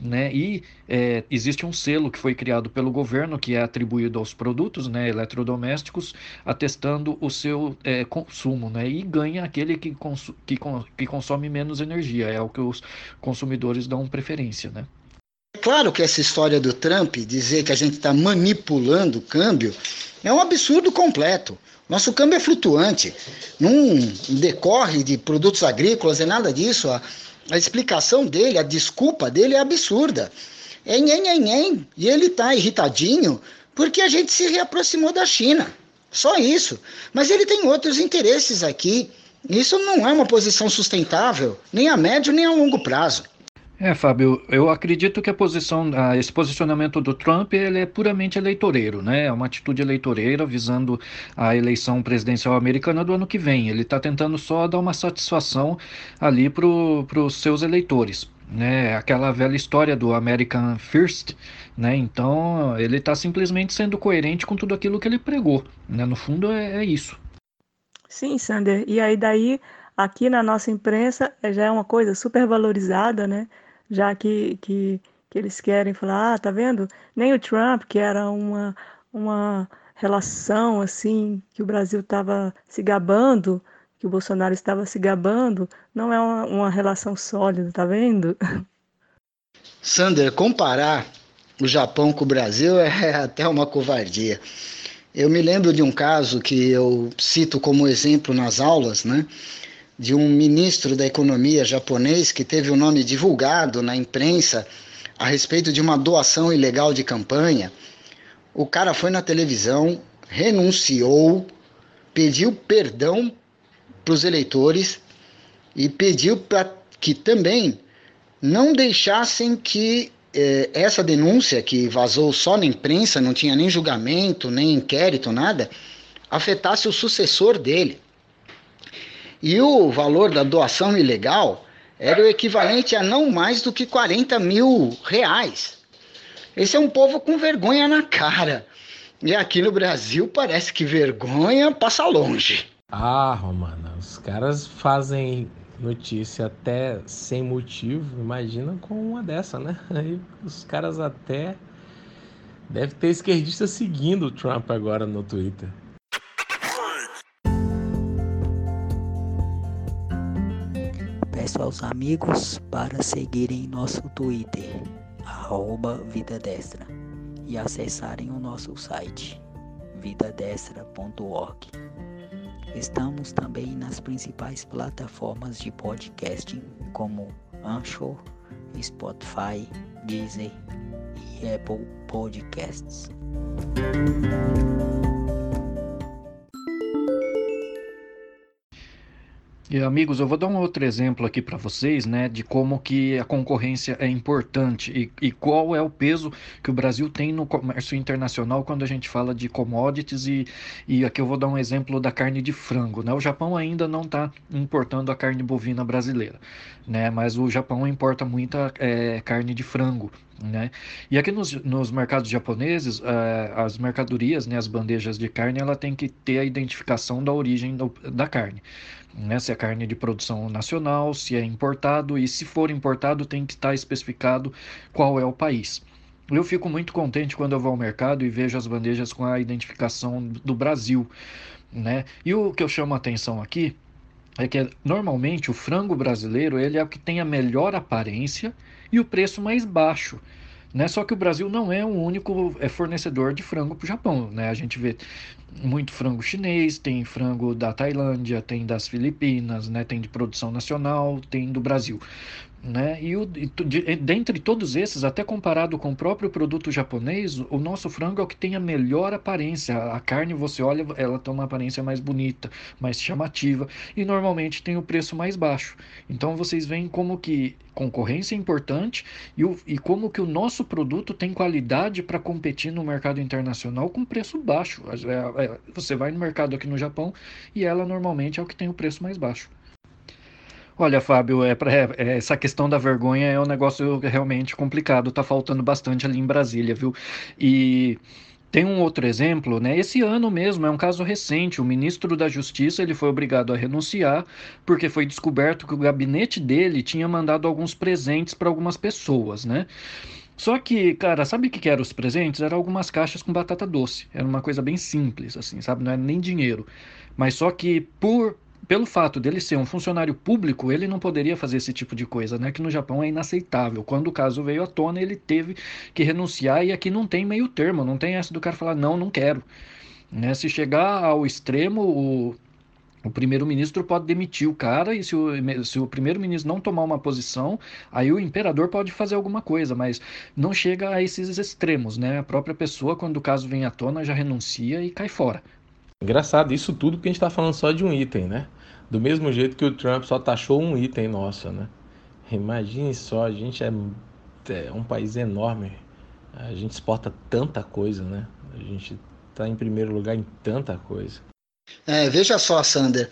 Speaker 3: né? E é, existe um selo que foi criado pelo governo que é atribuído aos produtos, né, eletrodomésticos, atestando o seu é, consumo, né? E ganha aquele que, cons que, que consome menos energia, é o que os consumidores dão preferência, né?
Speaker 2: Claro que essa história do Trump dizer que a gente está manipulando o câmbio é um absurdo completo. Nosso câmbio é flutuante, não decorre de produtos agrícolas, é nada disso. A, a explicação dele, a desculpa dele é absurda. É nhen, nhen, nhen, e ele está irritadinho porque a gente se reaproximou da China. Só isso. Mas ele tem outros interesses aqui. Isso não é uma posição sustentável, nem a médio nem a longo prazo.
Speaker 3: É, Fábio, eu acredito que a posição, esse posicionamento do Trump ele é puramente eleitoreiro, né? É uma atitude eleitoreira visando a eleição presidencial americana do ano que vem. Ele está tentando só dar uma satisfação ali para os seus eleitores. Né, aquela velha história do American First, né? Então ele está simplesmente sendo coerente com tudo aquilo que ele pregou, né? No fundo é, é isso.
Speaker 4: Sim, Sander. E aí daí aqui na nossa imprensa já é uma coisa super valorizada, né? Já que, que, que eles querem falar, ah, tá vendo? Nem o Trump, que era uma, uma relação assim, que o Brasil estava se gabando, que o Bolsonaro estava se gabando, não é uma, uma relação sólida, tá vendo?
Speaker 2: Sander, comparar o Japão com o Brasil é até uma covardia. Eu me lembro de um caso que eu cito como exemplo nas aulas, né? De um ministro da economia japonês que teve o nome divulgado na imprensa a respeito de uma doação ilegal de campanha. O cara foi na televisão, renunciou, pediu perdão para os eleitores e pediu para que também não deixassem que eh, essa denúncia que vazou só na imprensa, não tinha nem julgamento, nem inquérito, nada, afetasse o sucessor dele. E o valor da doação ilegal era o equivalente a não mais do que 40 mil reais. Esse é um povo com vergonha na cara. E aqui no Brasil parece que vergonha passa longe.
Speaker 5: Ah, Romana, os caras fazem notícia até sem motivo. Imagina com uma dessa, né? Aí os caras até. Deve ter esquerdista seguindo o Trump agora no Twitter.
Speaker 1: Peço aos amigos para seguirem nosso Twitter, arroba e acessarem o nosso site, vidadestra.org. Estamos também nas principais plataformas de podcasting, como Anchor, Spotify, Deezer e Apple Podcasts.
Speaker 3: E, amigos, eu vou dar um outro exemplo aqui para vocês, né, de como que a concorrência é importante e, e, qual é o peso que o Brasil tem no comércio internacional quando a gente fala de commodities e, e aqui eu vou dar um exemplo da carne de frango, né? O Japão ainda não está importando a carne bovina brasileira, né? Mas o Japão importa muita é, carne de frango, né? E aqui nos, nos mercados japoneses, uh, as mercadorias, né, as bandejas de carne, ela tem que ter a identificação da origem do, da carne né? se é carne de produção nacional, se é importado e se for importado tem que estar especificado qual é o país. Eu fico muito contente quando eu vou ao mercado e vejo as bandejas com a identificação do Brasil, né? E o que eu chamo a atenção aqui é que normalmente o frango brasileiro ele é o que tem a melhor aparência e o preço mais baixo. Né? Só que o Brasil não é o único é, fornecedor de frango para o Japão. Né? A gente vê muito frango chinês, tem frango da Tailândia, tem das Filipinas, né? tem de produção nacional, tem do Brasil. Né? E, o, e de, dentre todos esses, até comparado com o próprio produto japonês, o nosso frango é o que tem a melhor aparência. A carne, você olha, ela tem uma aparência mais bonita, mais chamativa e normalmente tem o preço mais baixo. Então vocês veem como que concorrência é importante e, o, e como que o nosso produto tem qualidade para competir no mercado internacional com preço baixo. É, é, você vai no mercado aqui no Japão e ela normalmente é o que tem o preço mais baixo. Olha, Fábio, é, pra, é, essa questão da vergonha é um negócio realmente complicado, tá faltando bastante ali em Brasília, viu? E tem um outro exemplo, né? Esse ano mesmo, é um caso recente, o ministro da Justiça ele foi obrigado a renunciar porque foi descoberto que o gabinete dele tinha mandado alguns presentes para algumas pessoas, né? Só que, cara, sabe o que, que eram os presentes? Eram algumas caixas com batata doce. Era uma coisa bem simples, assim, sabe? Não era nem dinheiro. Mas só que por pelo fato dele ser um funcionário público, ele não poderia fazer esse tipo de coisa, né? Que no Japão é inaceitável. Quando o caso veio à tona, ele teve que renunciar e aqui não tem meio termo, não tem essa do cara falar não, não quero. Né? Se chegar ao extremo, o, o primeiro-ministro pode demitir o cara e se o, se o primeiro-ministro não tomar uma posição, aí o imperador pode fazer alguma coisa, mas não chega a esses extremos, né? A própria pessoa, quando o caso vem à tona, já renuncia e cai fora.
Speaker 5: Engraçado, isso tudo que a gente está falando só de um item, né? Do mesmo jeito que o Trump só taxou um item nosso, né? Imagine só, a gente é, é um país enorme, a gente exporta tanta coisa, né? A gente está em primeiro lugar em tanta coisa.
Speaker 2: É, veja só, Sander,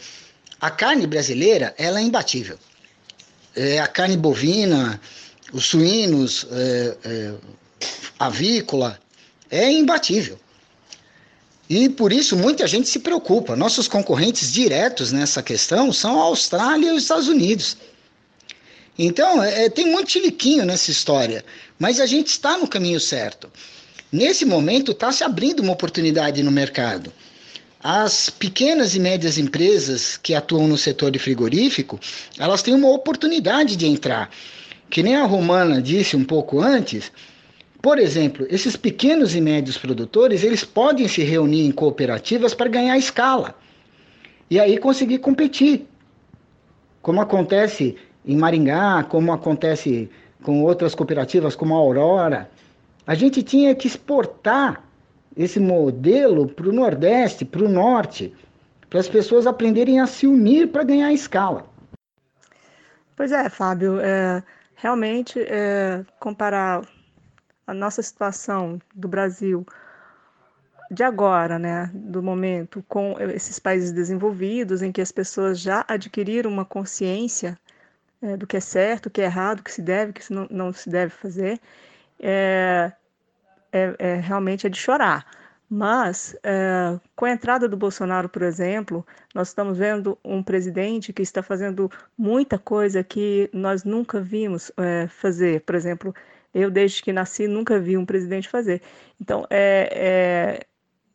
Speaker 2: a carne brasileira ela é imbatível. É, a carne bovina, os suínos, é, é, avícola, é imbatível. E por isso muita gente se preocupa. Nossos concorrentes diretos nessa questão são a Austrália e os Estados Unidos. Então, é, é tem muito chiliquinho nessa história, mas a gente está no caminho certo. Nesse momento, está se abrindo uma oportunidade no mercado. as pequenas e médias empresas que atuam no setor de frigorífico, elas têm uma oportunidade de entrar. Que nem a Romana disse um pouco antes, por exemplo, esses pequenos e médios produtores, eles podem se reunir em cooperativas para ganhar escala. E aí conseguir competir. Como acontece em Maringá, como acontece com outras cooperativas como a Aurora. A gente tinha que exportar esse modelo para o Nordeste, para o Norte, para as pessoas aprenderem a se unir para ganhar escala.
Speaker 4: Pois é, Fábio, é, realmente é, comparar a nossa situação do Brasil de agora, né, do momento, com esses países desenvolvidos, em que as pessoas já adquiriram uma consciência é, do que é certo, o que é errado, o que se deve, o que não, não se deve fazer, é, é, é realmente é de chorar. Mas, é, com a entrada do Bolsonaro, por exemplo, nós estamos vendo um presidente que está fazendo muita coisa que nós nunca vimos é, fazer. Por exemplo, eu, desde que nasci, nunca vi um presidente fazer. Então, é, é,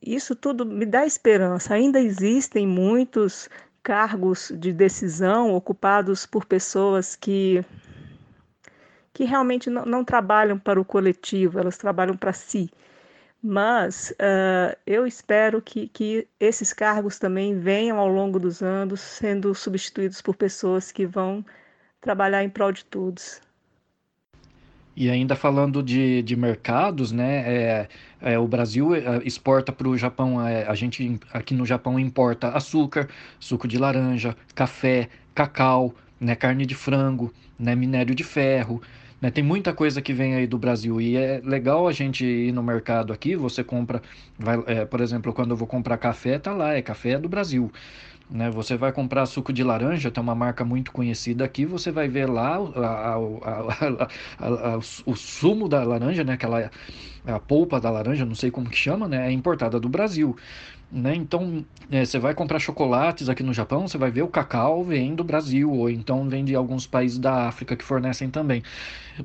Speaker 4: isso tudo me dá esperança. Ainda existem muitos cargos de decisão ocupados por pessoas que, que realmente não, não trabalham para o coletivo, elas trabalham para si. Mas uh, eu espero que, que esses cargos também venham ao longo dos anos sendo substituídos por pessoas que vão trabalhar em prol de todos.
Speaker 3: E ainda falando de, de mercados, né? É, é, o Brasil é, exporta para o Japão, é, a gente aqui no Japão importa açúcar, suco de laranja, café, cacau, né, carne de frango, né, minério de ferro. Né, tem muita coisa que vem aí do Brasil e é legal a gente ir no mercado aqui. Você compra, vai, é, por exemplo, quando eu vou comprar café, tá lá, é café do Brasil. Né? Você vai comprar suco de laranja, tem uma marca muito conhecida aqui, você vai ver lá a, a, a, o sumo da laranja, né? Aquela a polpa da laranja, não sei como que chama, né? É importada do Brasil. Né? Então, é, você vai comprar chocolates aqui no Japão, você vai ver o cacau vem do Brasil, ou então vem de alguns países da África que fornecem também.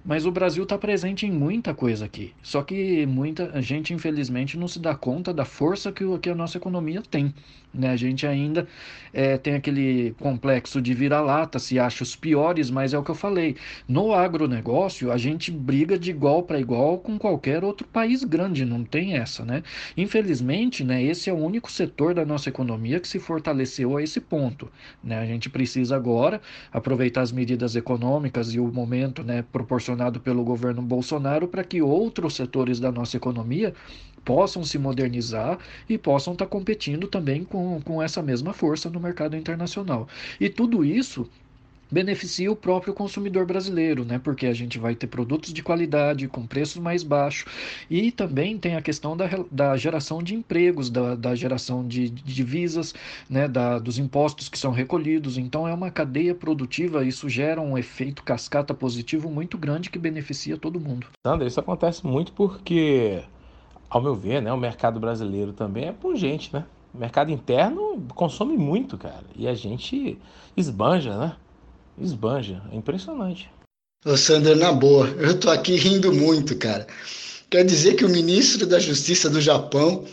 Speaker 3: Mas o Brasil está presente em muita coisa aqui. Só que muita gente, infelizmente, não se dá conta da força que, que a nossa economia tem. Né? A gente ainda é, tem aquele complexo de vira-lata, se acha os piores, mas é o que eu falei. No agronegócio, a gente briga de igual para igual com qualquer outro país grande, não tem essa, né? Infelizmente, né, esse é o único setor da nossa economia que se fortaleceu a esse ponto. Né? A gente precisa agora aproveitar as medidas econômicas e o momento né, proporcionado pelo governo Bolsonaro para que outros setores da nossa economia possam se modernizar e possam estar tá competindo também com, com essa mesma força no mercado internacional. E tudo isso beneficia o próprio consumidor brasileiro, né? Porque a gente vai ter produtos de qualidade com preços mais baixos e também tem a questão da, da geração de empregos, da, da geração de, de divisas, né? Da, dos impostos que são recolhidos. Então é uma cadeia produtiva, isso gera um efeito cascata positivo muito grande que beneficia todo mundo.
Speaker 5: Sandra, isso acontece muito porque ao meu ver, né, o mercado brasileiro também é pungente, né? O mercado interno consome muito, cara. E a gente esbanja, né? Esbanja. É impressionante.
Speaker 2: Ô, Sandra, na boa, eu tô aqui rindo muito, cara. Quer dizer que o ministro da Justiça do Japão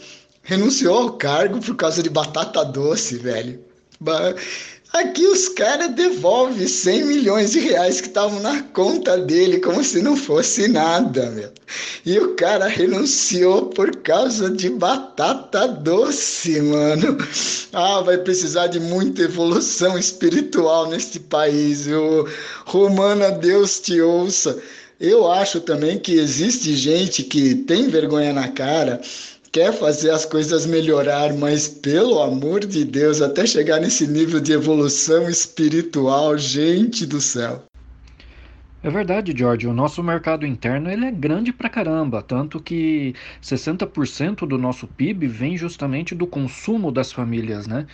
Speaker 2: renunciou ao cargo por causa de batata doce, velho. Aqui os caras devolvem 100 milhões de reais que estavam na conta dele, como se não fosse nada, meu. E o cara renunciou por causa de batata doce, mano. Ah, vai precisar de muita evolução espiritual neste país, viu? Romana, Deus te ouça. Eu acho também que existe gente que tem vergonha na cara quer fazer as coisas melhorar, mas pelo amor de Deus, até chegar nesse nível de evolução espiritual, gente do céu.
Speaker 3: É verdade, George. O nosso mercado interno ele é grande pra caramba, tanto que 60% do nosso PIB vem justamente do consumo das famílias, né?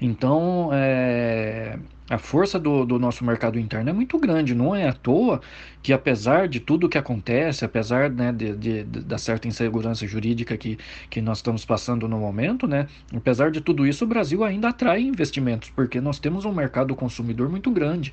Speaker 3: Então, é, A força do, do nosso mercado interno é muito grande, não é à toa que apesar de tudo que acontece, apesar né, de, de, da certa insegurança jurídica que, que nós estamos passando no momento, né, apesar de tudo isso, o Brasil ainda atrai investimentos, porque nós temos um mercado consumidor muito grande.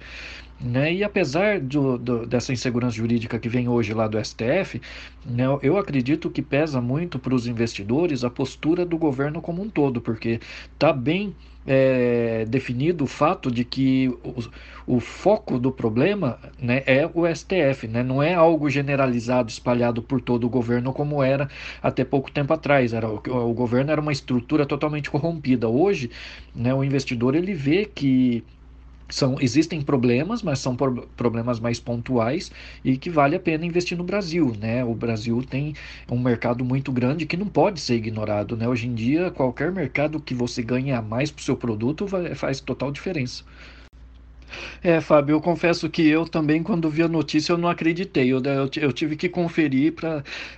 Speaker 3: Né? E apesar do, do, dessa insegurança jurídica que vem hoje lá do STF, né, eu acredito que pesa muito para os investidores a postura do governo como um todo, porque está bem é, definido o fato de que o, o, foco do problema né, é o STF, né, não é algo generalizado, espalhado por todo o governo como era até pouco tempo atrás. Era, o, o governo era uma estrutura totalmente corrompida. Hoje, né, o investidor ele vê que são, existem problemas, mas são por, problemas mais pontuais e que vale a pena investir no Brasil. Né? O Brasil tem um mercado muito grande que não pode ser ignorado. Né? Hoje em dia, qualquer mercado que você ganhe a mais para o seu produto vai, faz total diferença. É, Fábio, eu confesso que eu também, quando vi a notícia, eu não acreditei. Eu, eu, eu tive que conferir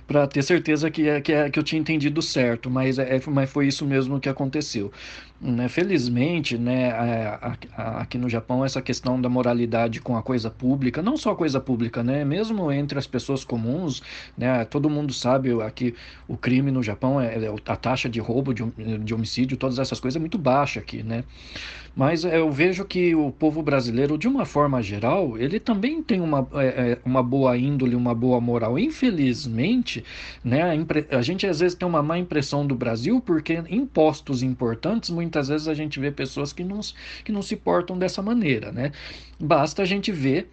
Speaker 3: para ter certeza que, é, que, é, que eu tinha entendido certo, mas, é, mas foi isso mesmo que aconteceu. Né, felizmente, né, a, a, aqui no Japão, essa questão da moralidade com a coisa pública, não só a coisa pública, né, mesmo entre as pessoas comuns, né, todo mundo sabe aqui o crime no Japão, é, é a taxa de roubo, de, de homicídio, todas essas coisas é muito baixa aqui, né. Mas eu vejo que o povo brasileiro, de uma forma geral, ele também tem uma, é, uma boa índole, uma boa moral. Infelizmente, né, a, a gente às vezes tem uma má impressão do Brasil porque impostos importantes, muitas vezes a gente vê pessoas que não, que não se portam dessa maneira, né? Basta a gente ver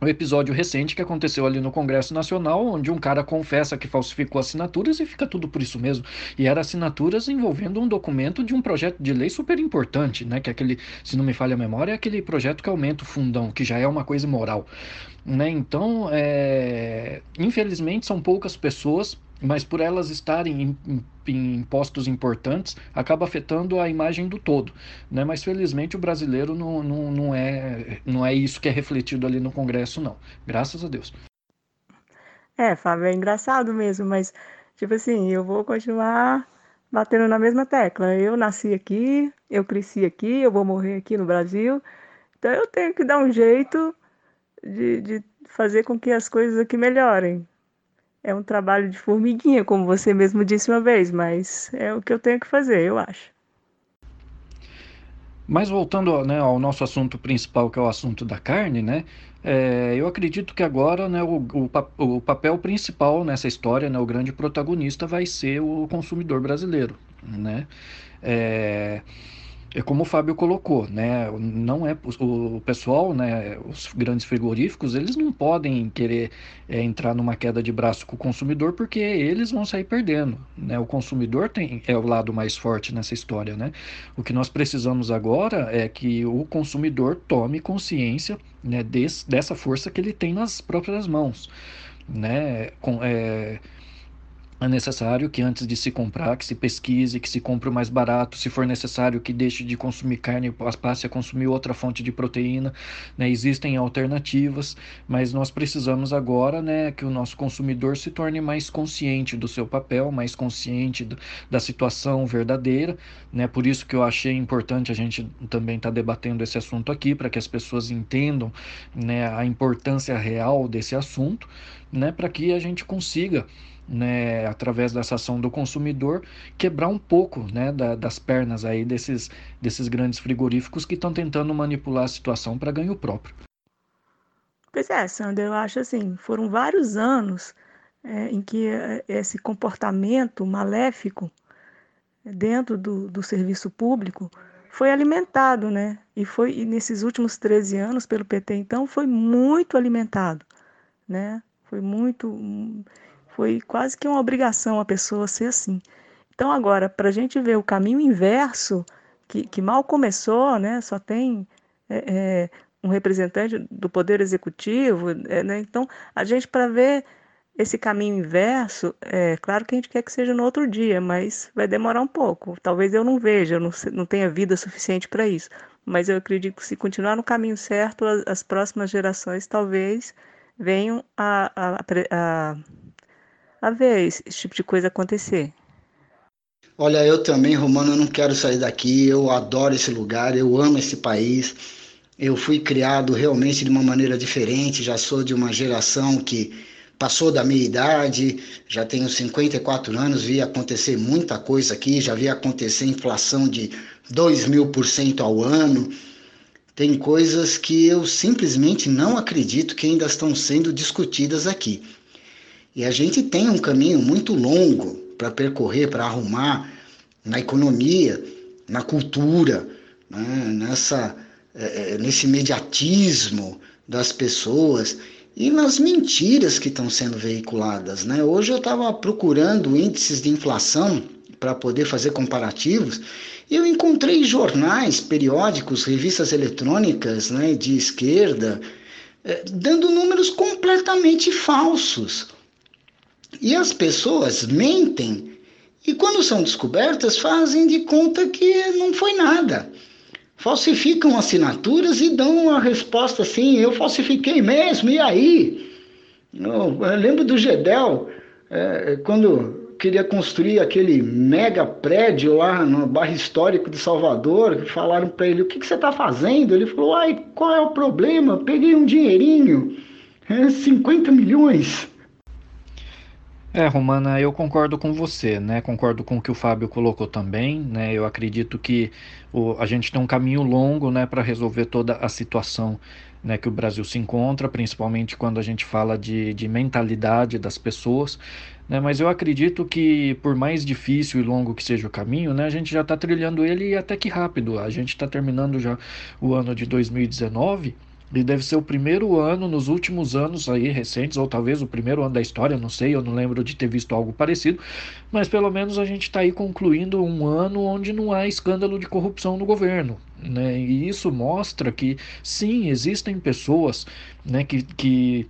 Speaker 3: o episódio recente que aconteceu ali no Congresso Nacional, onde um cara confessa que falsificou assinaturas e fica tudo por isso mesmo. E eram assinaturas envolvendo um documento de um projeto de lei super importante, né? Que é aquele, se não me falha a memória, é aquele projeto que aumenta o fundão, que já é uma coisa imoral. Né? Então, é... infelizmente, são poucas pessoas mas por elas estarem em, em, em, postos importantes, acaba afetando a imagem do todo. Né? Mas felizmente o brasileiro não, não, não, é, não é isso que é refletido ali no Congresso, não. Graças a Deus.
Speaker 4: É, Fábio, é engraçado mesmo, mas, tipo assim, eu vou continuar batendo na mesma tecla. Eu nasci aqui, eu cresci aqui, eu vou morrer aqui no Brasil, então eu tenho que dar um jeito de, de fazer com que as coisas aqui melhorem é um trabalho de formiguinha, como você mesmo disse uma vez, mas é o que eu tenho que fazer, eu acho.
Speaker 3: Mas voltando né, ao nosso assunto principal, que é o assunto da carne, né? É, eu acredito que agora né, o, o, o, papel principal nessa história, né, o grande protagonista, vai ser o consumidor brasileiro. Né? É, é como o Fábio colocou, né? Não é o pessoal, né? Os grandes frigoríficos, eles não podem querer é, entrar numa queda de braço com o consumidor porque eles vão sair perdendo, né? O consumidor tem é o lado mais forte nessa história, né? O que nós precisamos agora é que o consumidor tome consciência, né? Des, dessa força que ele tem nas próprias mãos, né? Com, é, é necessário que antes de se comprar, que se pesquise, que se compre o mais barato, se for necessário que deixe de consumir carne e passe a consumir outra fonte de proteína. Né? Existem alternativas, mas nós precisamos agora né, que o nosso consumidor se torne mais consciente do seu papel, mais consciente do, da situação verdadeira. Né? Por isso que eu achei importante a gente também estar tá debatendo esse assunto aqui, para que as pessoas entendam né, a importância real desse assunto, né, para que a gente consiga né, através dessa ação do consumidor, quebrar um pouco né, da, das pernas aí desses, desses grandes frigoríficos que estão tentando manipular a situação para ganho próprio.
Speaker 4: Pois é, Sandra, eu acho assim, foram vários anos é, em que é, esse comportamento maléfico dentro do, do serviço público foi alimentado, né? E foi e nesses últimos 13 anos pelo PT, então, foi muito alimentado, né? Foi muito foi quase que uma obrigação a pessoa ser assim. Então, agora, para a gente ver o caminho inverso, que, que mal começou, né, só tem é, é, um representante do Poder Executivo, é, né, então, a gente, para ver esse caminho inverso, é claro que a gente quer que seja no outro dia, mas vai demorar um pouco. Talvez eu não veja, eu não, não tenha vida suficiente para isso. Mas eu acredito que se continuar no caminho certo, as, as próximas gerações talvez venham a, a, a, a ver esse, esse tipo de coisa acontecer.
Speaker 2: Olha, eu também, Romano, eu não quero sair daqui. Eu adoro esse lugar, eu amo esse país. Eu fui criado realmente de uma maneira diferente, já sou de uma geração que passou da minha idade, já tenho 54 anos, vi acontecer muita coisa aqui, já vi acontecer inflação de 2 mil por cento ao ano. Tem coisas que eu simplesmente não acredito que ainda estão sendo discutidas aqui. E a gente tem um caminho muito longo para percorrer, para arrumar na economia, na cultura, né? nessa, é, nesse imediatismo das pessoas e nas mentiras que estão sendo veiculadas. Né? Hoje eu estava procurando índices de inflação para poder fazer comparativos e eu encontrei jornais, periódicos, revistas eletrônicas né, de esquerda eh, dando números completamente falsos. E as pessoas mentem e, quando são descobertas, fazem de conta que não foi nada falsificam assinaturas e dão uma resposta assim: eu falsifiquei mesmo, e aí? Eu, eu lembro do Gedel, é, quando queria construir aquele mega prédio lá no bairro histórico de Salvador, falaram para ele: o que, que você está fazendo? Ele falou: ai, qual é o problema? peguei um dinheirinho, é, 50 milhões.
Speaker 3: É, Romana, eu concordo com você, né? Concordo com o que o Fábio colocou também, né? Eu acredito que o, a gente tem um caminho longo, né, para resolver toda a situação, né, que o Brasil se encontra, principalmente quando a gente fala de, de mentalidade das pessoas, né? Mas eu acredito que por mais difícil e longo que seja o caminho, né, a gente já está trilhando ele até que rápido. A gente está terminando já o ano de 2019 e deve ser o primeiro ano nos últimos anos aí recentes, ou talvez o primeiro ano da história, não sei, eu não lembro de ter visto algo parecido, mas pelo menos a gente está aí concluindo um ano onde não há escândalo de corrupção no governo. Né? E isso mostra que sim, existem pessoas né, que, que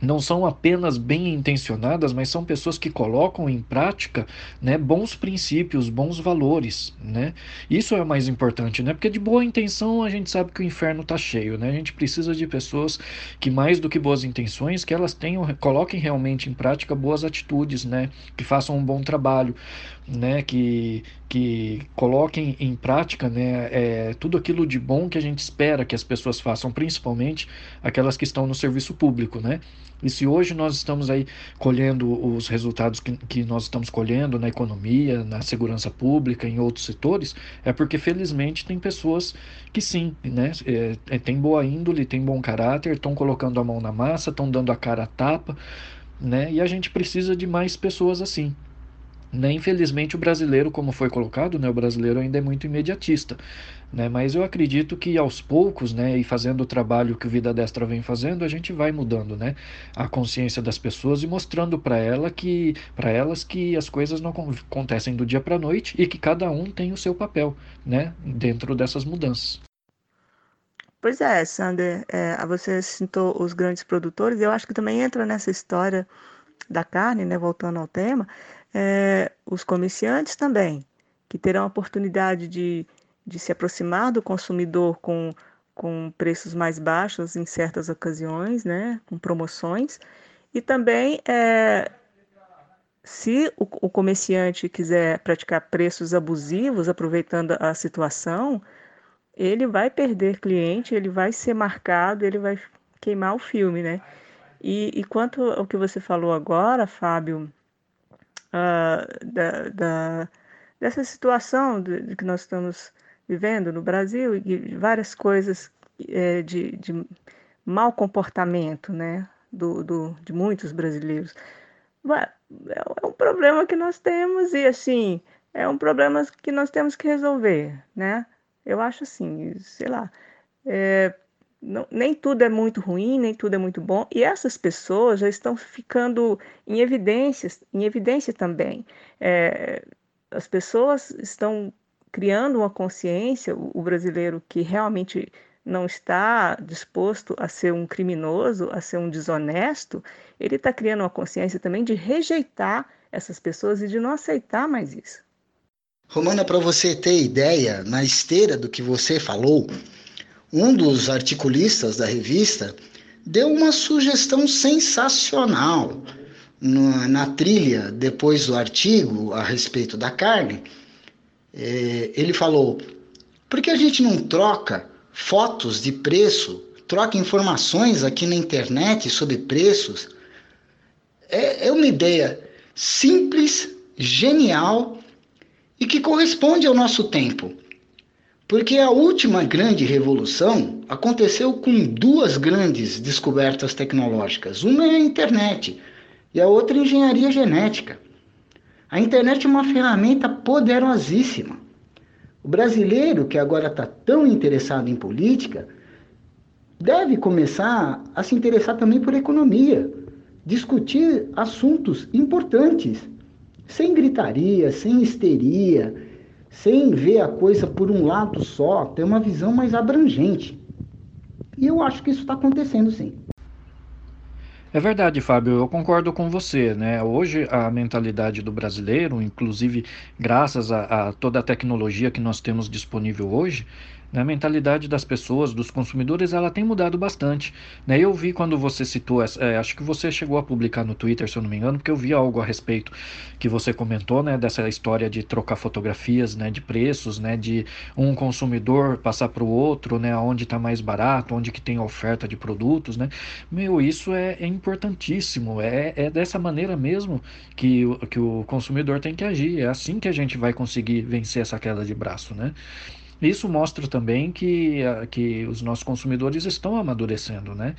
Speaker 3: não são apenas bem intencionadas, mas são pessoas que colocam em prática né, bons princípios, bons valores. Né? Isso é o mais importante, né? porque de boa intenção a gente sabe que o inferno está cheio. Né? A gente precisa de pessoas que, mais do que boas intenções, que elas tenham, coloquem realmente em prática boas atitudes, né? que façam um bom trabalho né, que, que coloquem em prática né, é, tudo aquilo de bom que a gente espera que as pessoas façam, principalmente aquelas que estão no serviço público. Né? E se hoje nós estamos aí colhendo os resultados que, que nós estamos colhendo na economia, na segurança pública, em outros setores, é porque felizmente tem pessoas que sim, né, é, é, tem boa índole, tem bom caráter, estão colocando a mão na massa, estão dando a cara a tapa, né, e a gente precisa de mais pessoas assim. Né? Infelizmente, o brasileiro, como foi colocado, né, o brasileiro ainda é muito imediatista. Né? Mas eu acredito que aos poucos, né, e fazendo o trabalho que o Vida Destra vem fazendo, a gente vai mudando né, a consciência das pessoas e mostrando para ela que, elas que as coisas não acontecem do dia para a noite e que cada um tem o seu papel né, dentro dessas mudanças.
Speaker 4: Pois é, Sander, é, você citou os grandes produtores, eu acho que também entra nessa história da carne, né, voltando ao tema, é, os comerciantes também, que terão a oportunidade de, de se aproximar do consumidor com, com preços mais baixos em certas ocasiões, né, com promoções, e também é, se o, o, comerciante quiser praticar preços abusivos, aproveitando a situação, ele vai perder cliente, ele vai ser marcado, ele vai queimar o filme, né? E, e quanto ao que você falou agora, Fábio, uh, da, da, dessa situação de, de, que nós estamos vivendo no Brasil e várias coisas é, de, de mau comportamento né, do, do, de muitos brasileiros. É um problema que nós temos e, assim, é um problema que nós temos que resolver, né? Eu acho assim, sei lá, é, não, nem tudo é muito ruim, nem tudo é muito bom, e essas pessoas já estão ficando em evidências, em evidência também. É, as pessoas estão criando uma consciência, o, o brasileiro que realmente não está disposto a ser um criminoso, a ser um desonesto, ele está criando uma consciência também de rejeitar essas pessoas e de não aceitar mais isso.
Speaker 2: Romana, para você ter ideia, na esteira do que você falou, um dos articulistas da revista deu uma sugestão sensacional na, na trilha depois do artigo a respeito da carne. É, ele falou: por que a gente não troca fotos de preço, troca informações aqui na internet sobre preços. É, é uma ideia simples, genial e que corresponde ao nosso tempo. Porque a última grande revolução aconteceu com duas grandes descobertas tecnológicas. Uma é a internet e a outra é a engenharia genética. A internet é uma ferramenta poderosíssima. O brasileiro, que agora está tão interessado em política, deve começar a se interessar também por economia, discutir assuntos importantes, sem gritaria, sem histeria, sem ver a coisa por um lado só, ter uma visão mais abrangente. E eu acho que isso está acontecendo sim.
Speaker 3: É verdade, Fábio, eu concordo com você, né? Hoje a mentalidade do brasileiro, inclusive graças a, a toda a tecnologia que nós temos disponível hoje, a mentalidade das pessoas, dos consumidores, ela tem mudado bastante. Né? Eu vi quando você citou, é, acho que você chegou a publicar no Twitter, se eu não me engano, porque eu vi algo a respeito que você comentou, né, dessa história de trocar fotografias, né, de preços, né, de um consumidor passar para o outro, né, onde está mais barato, onde que tem oferta de produtos, né. Meu, isso é, é importantíssimo. É, é dessa maneira mesmo que, que o consumidor tem que agir. É assim que a gente vai conseguir vencer essa queda de braço, né. Isso mostra também que, eh, que os nossos consumidores estão amadurecendo, né?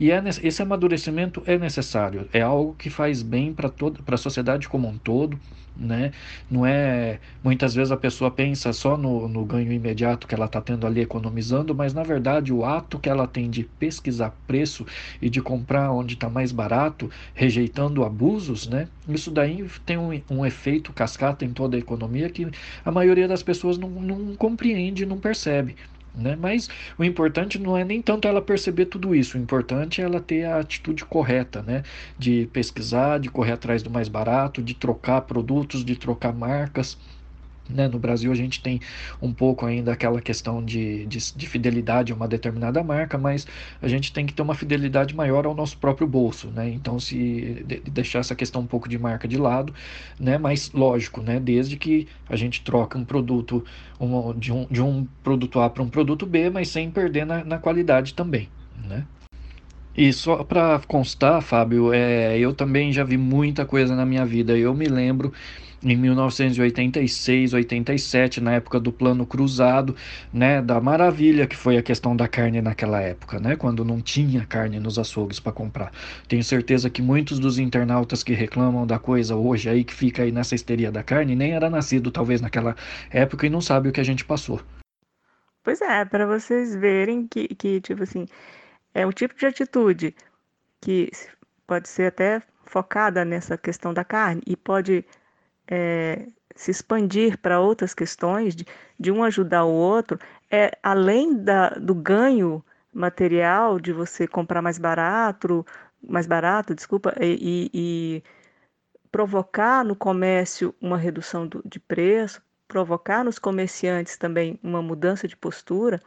Speaker 3: E é, esse amadurecimento é necessário, é algo que faz bem para a sociedade como um todo, né? Não é muitas vezes a pessoa pensa só no, no ganho imediato que ela está tendo ali economizando, mas na verdade o ato que ela tem de pesquisar preço e de comprar onde está mais barato, rejeitando abusos, né? Isso daí tem um, um efeito cascata em toda a economia que a maioria das pessoas não, não compreende, não percebe. Né? Mas o importante não é nem tanto ela perceber tudo isso, o importante é ela ter a atitude correta, né? de pesquisar, de correr atrás do mais barato, de trocar produtos, de trocar marcas. Né? No Brasil a gente tem um pouco ainda aquela questão de, de, de, fidelidade a uma determinada marca, mas a gente tem que ter uma fidelidade maior ao nosso próprio bolso, né? Então se de, deixar essa questão um pouco de marca de lado, né? Mas lógico, né? Desde que a gente troca um produto um, de, um, de um produto A para um produto B, mas sem perder na, na qualidade também, né? E só para constar, Fábio, é, eu também já vi muita coisa na minha vida. Eu me lembro em 1986, 87, na época do Plano Cruzado, né, da maravilha que foi a questão da carne naquela época, né, quando não tinha carne nos açougues para comprar. Tenho certeza que muitos dos internautas que reclamam da coisa hoje aí que fica aí nessa histeria da carne nem era nascido talvez naquela época e não sabe o que a gente passou.
Speaker 4: Pois é, para vocês verem que, que tipo assim, é um tipo de atitude que pode ser até focada nessa questão da carne e pode é, se expandir para outras questões, de, de, um ajudar o outro, é além da, do ganho material de você comprar mais barato, mais barato, desculpa, e, e provocar no comércio uma redução do, de preço, provocar nos comerciantes também uma mudança de postura,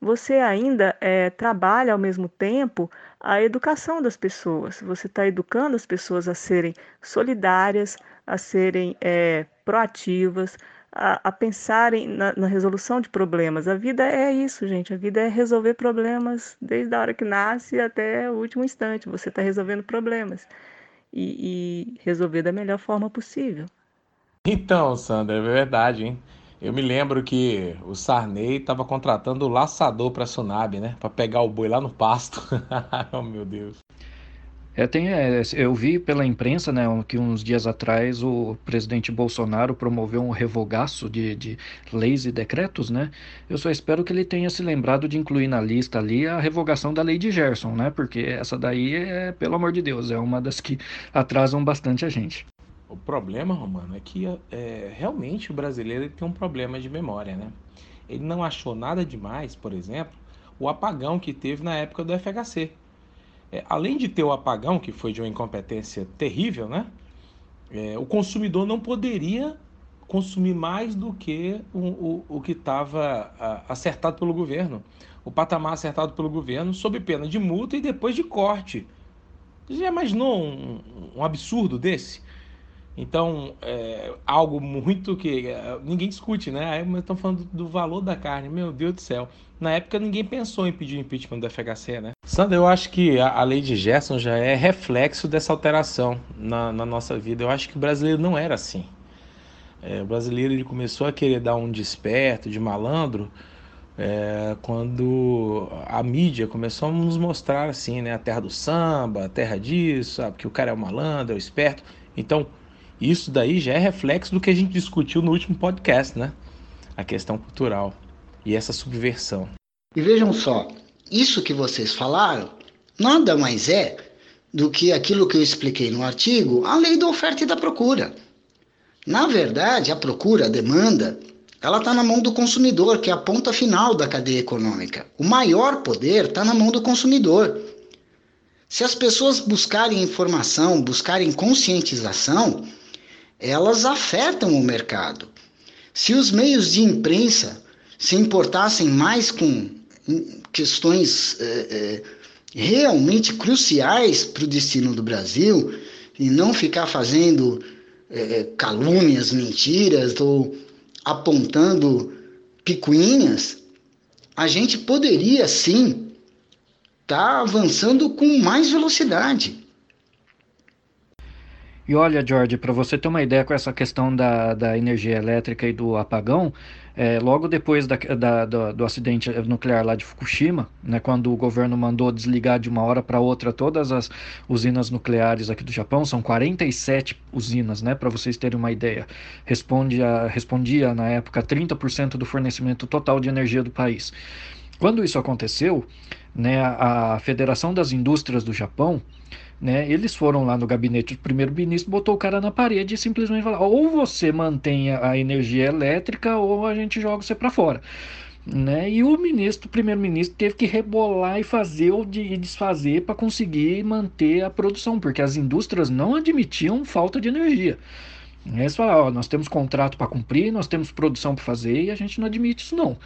Speaker 4: você ainda é, trabalha ao mesmo tempo a educação das pessoas. Você está educando as pessoas a serem solidárias, a serem é, proativas, a, a pensarem na, na, resolução de problemas. A vida é isso, gente. A vida é resolver problemas desde a hora que nasce até o último instante. Você está resolvendo problemas e, e, resolver da melhor forma possível.
Speaker 5: Então, Sandra, é verdade, hein? Eu me lembro que o Sarney estava contratando o laçador para a Sunab, né? Para pegar o boi lá no pasto. oh, meu Deus.
Speaker 3: É, é, eu vi pela imprensa, né, que uns dias atrás o presidente Bolsonaro promoveu um revogaço de, de leis e decretos, né? Eu só espero que ele tenha se lembrado de incluir na lista ali a revogação da lei de Gerson, né? Porque essa daí é, pelo amor de Deus, é uma das que atrasam bastante a gente.
Speaker 5: O problema, Romano, é que é, realmente o brasileiro tem um problema de memória, né? Ele não achou nada demais, por exemplo, o apagão que teve na época do FHC é, além de ter o apagão, que foi de uma incompetência terrível, né? É, o consumidor não poderia consumir mais do que o, o, o que estava acertado pelo governo, o patamar acertado pelo governo, sob pena de multa e depois de corte. Você já imaginou um, um absurdo desse? Então, é algo muito que é, ninguém discute, né? Aí estão falando do valor da carne, meu Deus do céu. Na época ninguém pensou em pedir o impeachment do FHC, né? Sandra, eu acho que a, lei de Gerson já é reflexo dessa alteração na, na nossa vida. Eu acho que o brasileiro não era assim. É, o brasileiro ele começou a querer dar um desperto, de malandro, é, quando a mídia começou a nos mostrar assim, né? A terra do samba, a terra disso, sabe? Que o cara é o malandro, é o esperto. Então, isso daí já é reflexo do que a gente discutiu no último podcast, né? A questão cultural e essa subversão.
Speaker 2: E vejam só, isso que vocês falaram nada mais é do que aquilo que eu expliquei no artigo, a lei da oferta e da procura. Na verdade, a procura, a demanda, ela está na mão do consumidor, que é a ponta final da cadeia econômica. O maior poder está na mão do consumidor. Se as pessoas buscarem informação, buscarem conscientização, elas afetam o mercado. Se os meios de imprensa se importassem mais com questões é, é, realmente cruciais para o destino do Brasil e não ficar fazendo é, calúnias, mentiras ou apontando picuinhas, a gente poderia sim estar tá avançando com mais velocidade.
Speaker 3: E olha, George, para você ter uma ideia com essa questão da, da energia elétrica e do apagão, é, logo depois da, da, do, do, acidente nuclear lá de Fukushima, né, quando o governo mandou desligar de uma hora para outra todas as usinas nucleares aqui do Japão, são 47 usinas, né, para vocês terem uma ideia. Responde a, respondia na época 30% do fornecimento total de energia do país. Quando isso aconteceu, né, a Federação das Indústrias do Japão né? Eles foram lá no gabinete do primeiro-ministro, botou o cara na parede e simplesmente falou: ou você mantém a energia elétrica ou a gente joga você para fora. Né? E o ministro, o primeiro-ministro, teve que rebolar e fazer ou de, desfazer para conseguir manter a produção, porque as indústrias não admitiam falta de energia. Eles falaram: ó, nós temos contrato para cumprir, nós temos produção para fazer e a gente não admite isso não.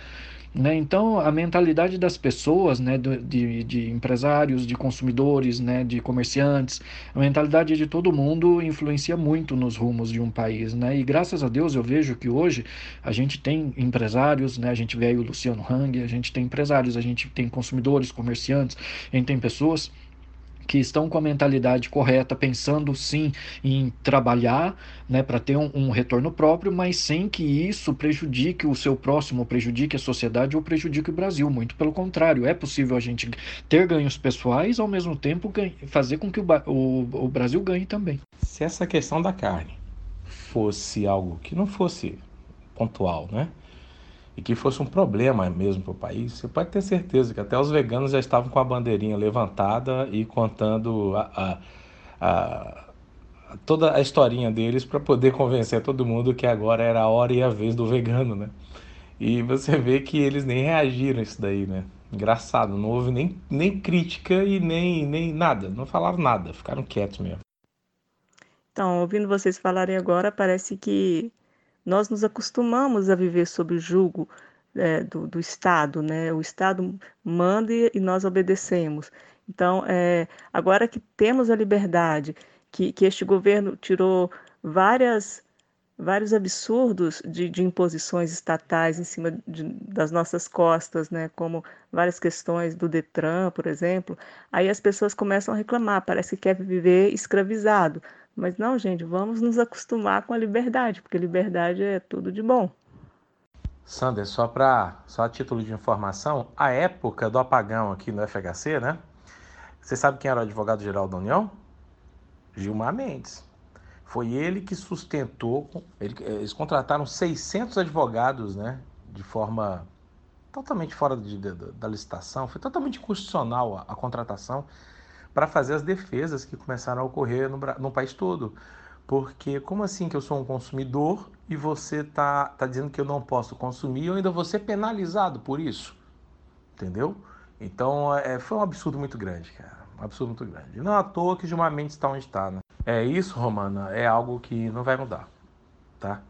Speaker 3: Né? Então, a mentalidade das pessoas, né, de, de empresários, de consumidores, né, de comerciantes, a mentalidade de todo mundo influencia muito nos rumos de um país. Né? E graças a Deus eu vejo que hoje a gente tem empresários, né, a gente vê aí o Luciano Hang, a gente tem empresários, a gente tem consumidores, comerciantes, a gente tem pessoas que estão com a mentalidade correta, pensando sim em trabalhar né, para ter um, um, retorno próprio, mas sem que isso prejudique o seu próximo, prejudique a sociedade ou prejudique o Brasil. Muito pelo contrário, é possível a gente ter ganhos pessoais ao mesmo tempo fazer com que o, o, o Brasil ganhe também.
Speaker 5: Se essa questão da carne fosse algo que não fosse pontual, né? E que fosse um problema mesmo para o país, você pode ter certeza que até os veganos já estavam com a bandeirinha levantada e contando a, a, a, toda a historinha deles para poder convencer todo mundo que agora era a hora e a vez do vegano, né? E você vê que eles nem reagiram a isso daí, né? Engraçado, não houve nem, nem crítica e nem, nem nada, não falaram nada, ficaram quietos mesmo.
Speaker 4: Então, ouvindo vocês falarem agora, parece que nós nos acostumamos a viver sob o jugo é, do, do, Estado, né? O Estado manda e nós obedecemos. Então, é, agora que temos a liberdade, que, que este governo tirou várias, vários absurdos de, de imposições estatais em cima de, das nossas costas, né? Como várias questões do Detran, por exemplo, aí as pessoas começam a reclamar, parece que quer viver escravizado. Mas não, gente, vamos nos acostumar com a liberdade, porque liberdade é tudo de bom.
Speaker 5: Sander, só para só a título de informação, a época do apagão aqui no FHC, né? Você sabe quem era o advogado-geral da União? Gilmar Mendes. Foi ele que sustentou, ele, eles contrataram 600 advogados, né? De forma totalmente fora de, de, da licitação, foi totalmente inconstitucional a, a contratação para fazer as defesas que começaram a ocorrer no, no país todo. Porque como assim que eu sou um consumidor e você tá, tá dizendo que eu não posso consumir eu ainda vou ser penalizado por isso? Entendeu? Então é, foi um absurdo muito grande, cara. Um absurdo muito grande. Não à toa que Gilmar Mendes está onde está, né? É isso, Romana, é algo que não vai mudar, tá?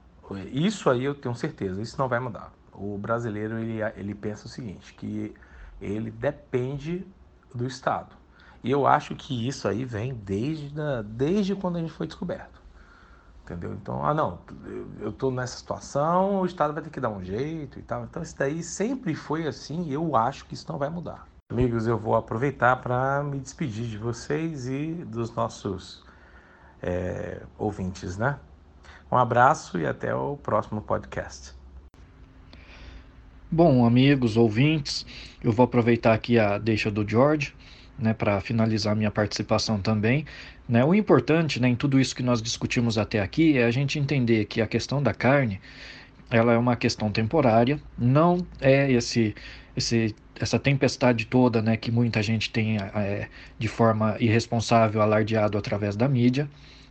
Speaker 5: Isso aí eu tenho certeza, isso não vai mudar. O brasileiro ele, ele pensa o seguinte, que ele depende do Estado. E eu acho que isso aí vem desde, desde quando a gente foi descoberto. entendeu? Então, ah, não, eu estou nessa situação, o Estado vai ter que dar um jeito e tal. Então, isso daí sempre foi assim e eu acho que isso não vai mudar. Amigos, eu vou aproveitar para me despedir de vocês e dos nossos é, ouvintes, né? Um abraço e até o próximo podcast.
Speaker 3: Bom, amigos, ouvintes, eu vou aproveitar aqui a deixa do George, né, para finalizar minha participação também. Né, o importante né, em tudo isso que nós discutimos até aqui é a gente entender que a questão da carne ela é uma questão temporária, não é esse, esse essa tempestade toda né, que muita gente tem é, de forma irresponsável alardeado através da mídia.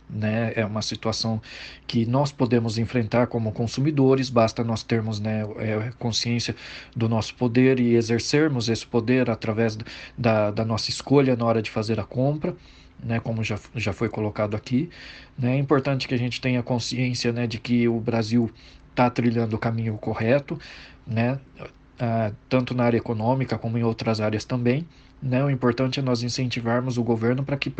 Speaker 3: Né? É uma situação que nós podemos enfrentar como consumidores, basta nós termos né, é, consciência do nosso poder e exercermos esse poder através da, da nossa escolha na hora de fazer a compra. Né, como já, já foi colocado aqui. Né, é importante que a gente tenha consciência né, de que o Brasil está trilhando o caminho correto, né, ah, tanto na área econômica como em outras áreas também. Né? O importante é nós incentivarmos o governo para que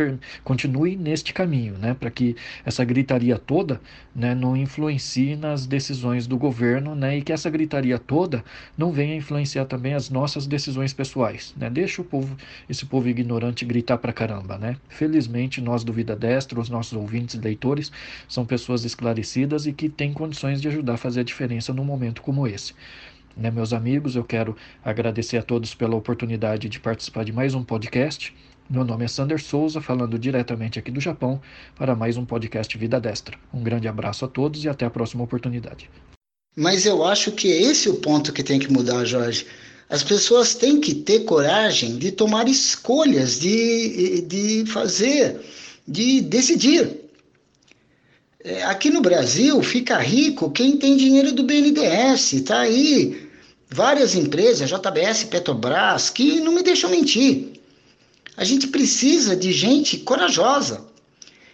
Speaker 3: continue neste caminho, né? para que essa gritaria toda né, não influencie nas decisões do governo né? e que essa gritaria toda não venha influenciar também as nossas decisões pessoais. Né? Deixa o povo, esse povo ignorante gritar para caramba. Né? Felizmente, nós do Vida Destra, os nossos ouvintes e leitores, são pessoas esclarecidas e que têm condições de ajudar a fazer a diferença num momento como esse. Né, meus amigos, eu quero agradecer a todos pela oportunidade de participar de mais um podcast. Meu nome é Sander Souza, falando diretamente aqui do Japão para mais um podcast Vida Destra. Um grande abraço a todos e até a próxima oportunidade.
Speaker 2: Mas eu acho que é esse o ponto que tem que mudar, Jorge. As pessoas têm que ter coragem de tomar escolhas, de, de fazer, de decidir. É, aqui no Brasil fica rico quem tem dinheiro do BNDES, tá aí várias empresas, JBS, Petrobras, que não me deixam mentir. A gente precisa de gente corajosa.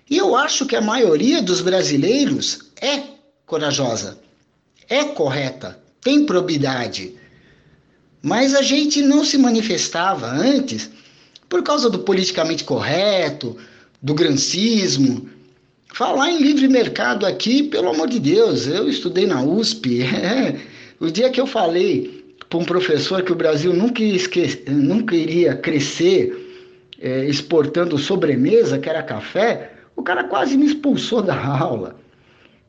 Speaker 2: E eu acho que a maioria dos brasileiros é corajosa, é correta, tem probidade. Mas a gente não se manifestava antes por causa do politicamente correto, do grancismo, Falar em livre mercado aqui, pelo amor de Deus, eu estudei na USP. o dia que eu falei para um professor que o Brasil nunca, esque... nunca iria crescer é, exportando sobremesa, que era café, o cara quase me expulsou da aula.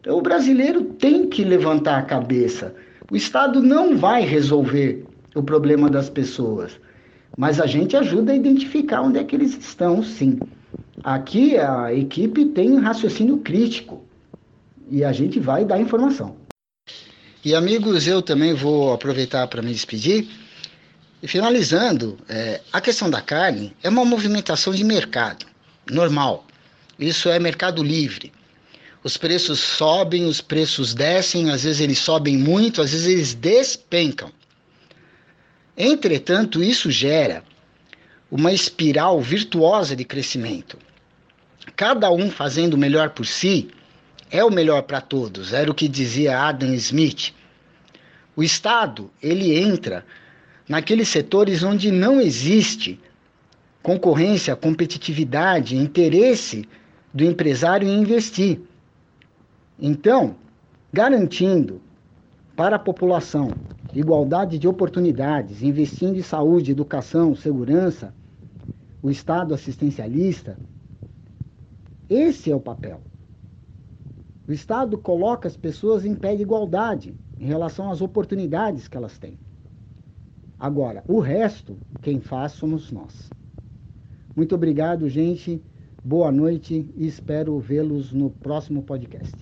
Speaker 2: Então, o brasileiro tem que levantar a cabeça. O Estado não vai resolver o problema das pessoas, mas a gente ajuda a identificar onde é que eles estão, sim. Aqui a equipe tem um raciocínio crítico e a gente vai dar informação. E amigos, eu também vou aproveitar para me despedir. E finalizando, é, a questão da carne é uma movimentação de mercado, normal. Isso é mercado livre. Os preços sobem, os preços descem, às vezes eles sobem muito, às vezes eles despencam. Entretanto, isso gera uma espiral virtuosa de crescimento cada um fazendo melhor por si, é o melhor para todos, era o que dizia Adam Smith. O Estado, ele entra naqueles setores onde não existe concorrência, competitividade, interesse do empresário em investir. Então, garantindo para a população igualdade de oportunidades, investindo em saúde, educação, segurança, o Estado assistencialista, esse é o papel. O Estado coloca as pessoas em pé de igualdade em relação às oportunidades que elas têm. Agora, o resto, quem faz somos nós. Muito obrigado, gente. Boa noite e espero vê-los no próximo podcast.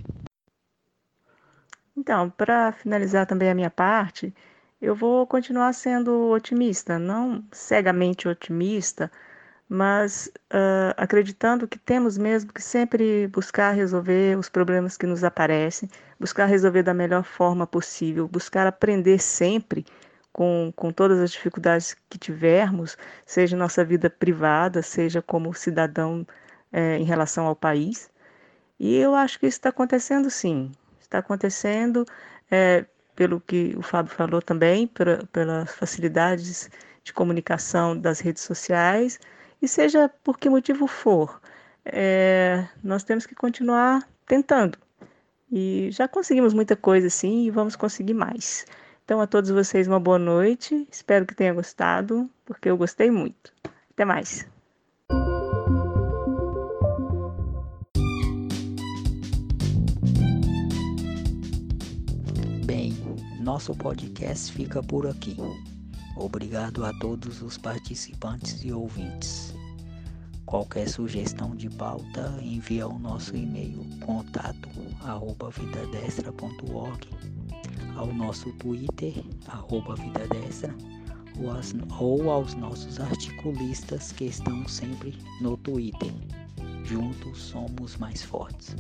Speaker 4: Então, para finalizar também a minha parte, eu vou continuar sendo otimista, não cegamente otimista, mas uh, acreditando que temos mesmo que sempre buscar resolver os problemas que nos aparecem, buscar resolver da melhor forma possível, buscar aprender sempre com, com todas as dificuldades que tivermos, seja nossa vida privada, seja como cidadão é, em relação ao país. E eu acho que isso está acontecendo sim, está acontecendo é, pelo que o Fábio falou também, pelas facilidades de comunicação das redes sociais, e seja por que motivo for, é, nós temos que continuar tentando. E já conseguimos muita coisa assim e vamos conseguir mais. Então, a todos vocês, uma boa noite. Espero que tenham gostado, porque eu gostei muito. Até mais.
Speaker 1: Bem, nosso podcast fica por aqui. Obrigado a todos os participantes e ouvintes. Qualquer sugestão de pauta, envia o nosso e-mail contato arroba ao nosso Twitter, arroba vidadestra, ou, as, ou aos nossos articulistas que estão sempre no Twitter. Juntos somos mais fortes.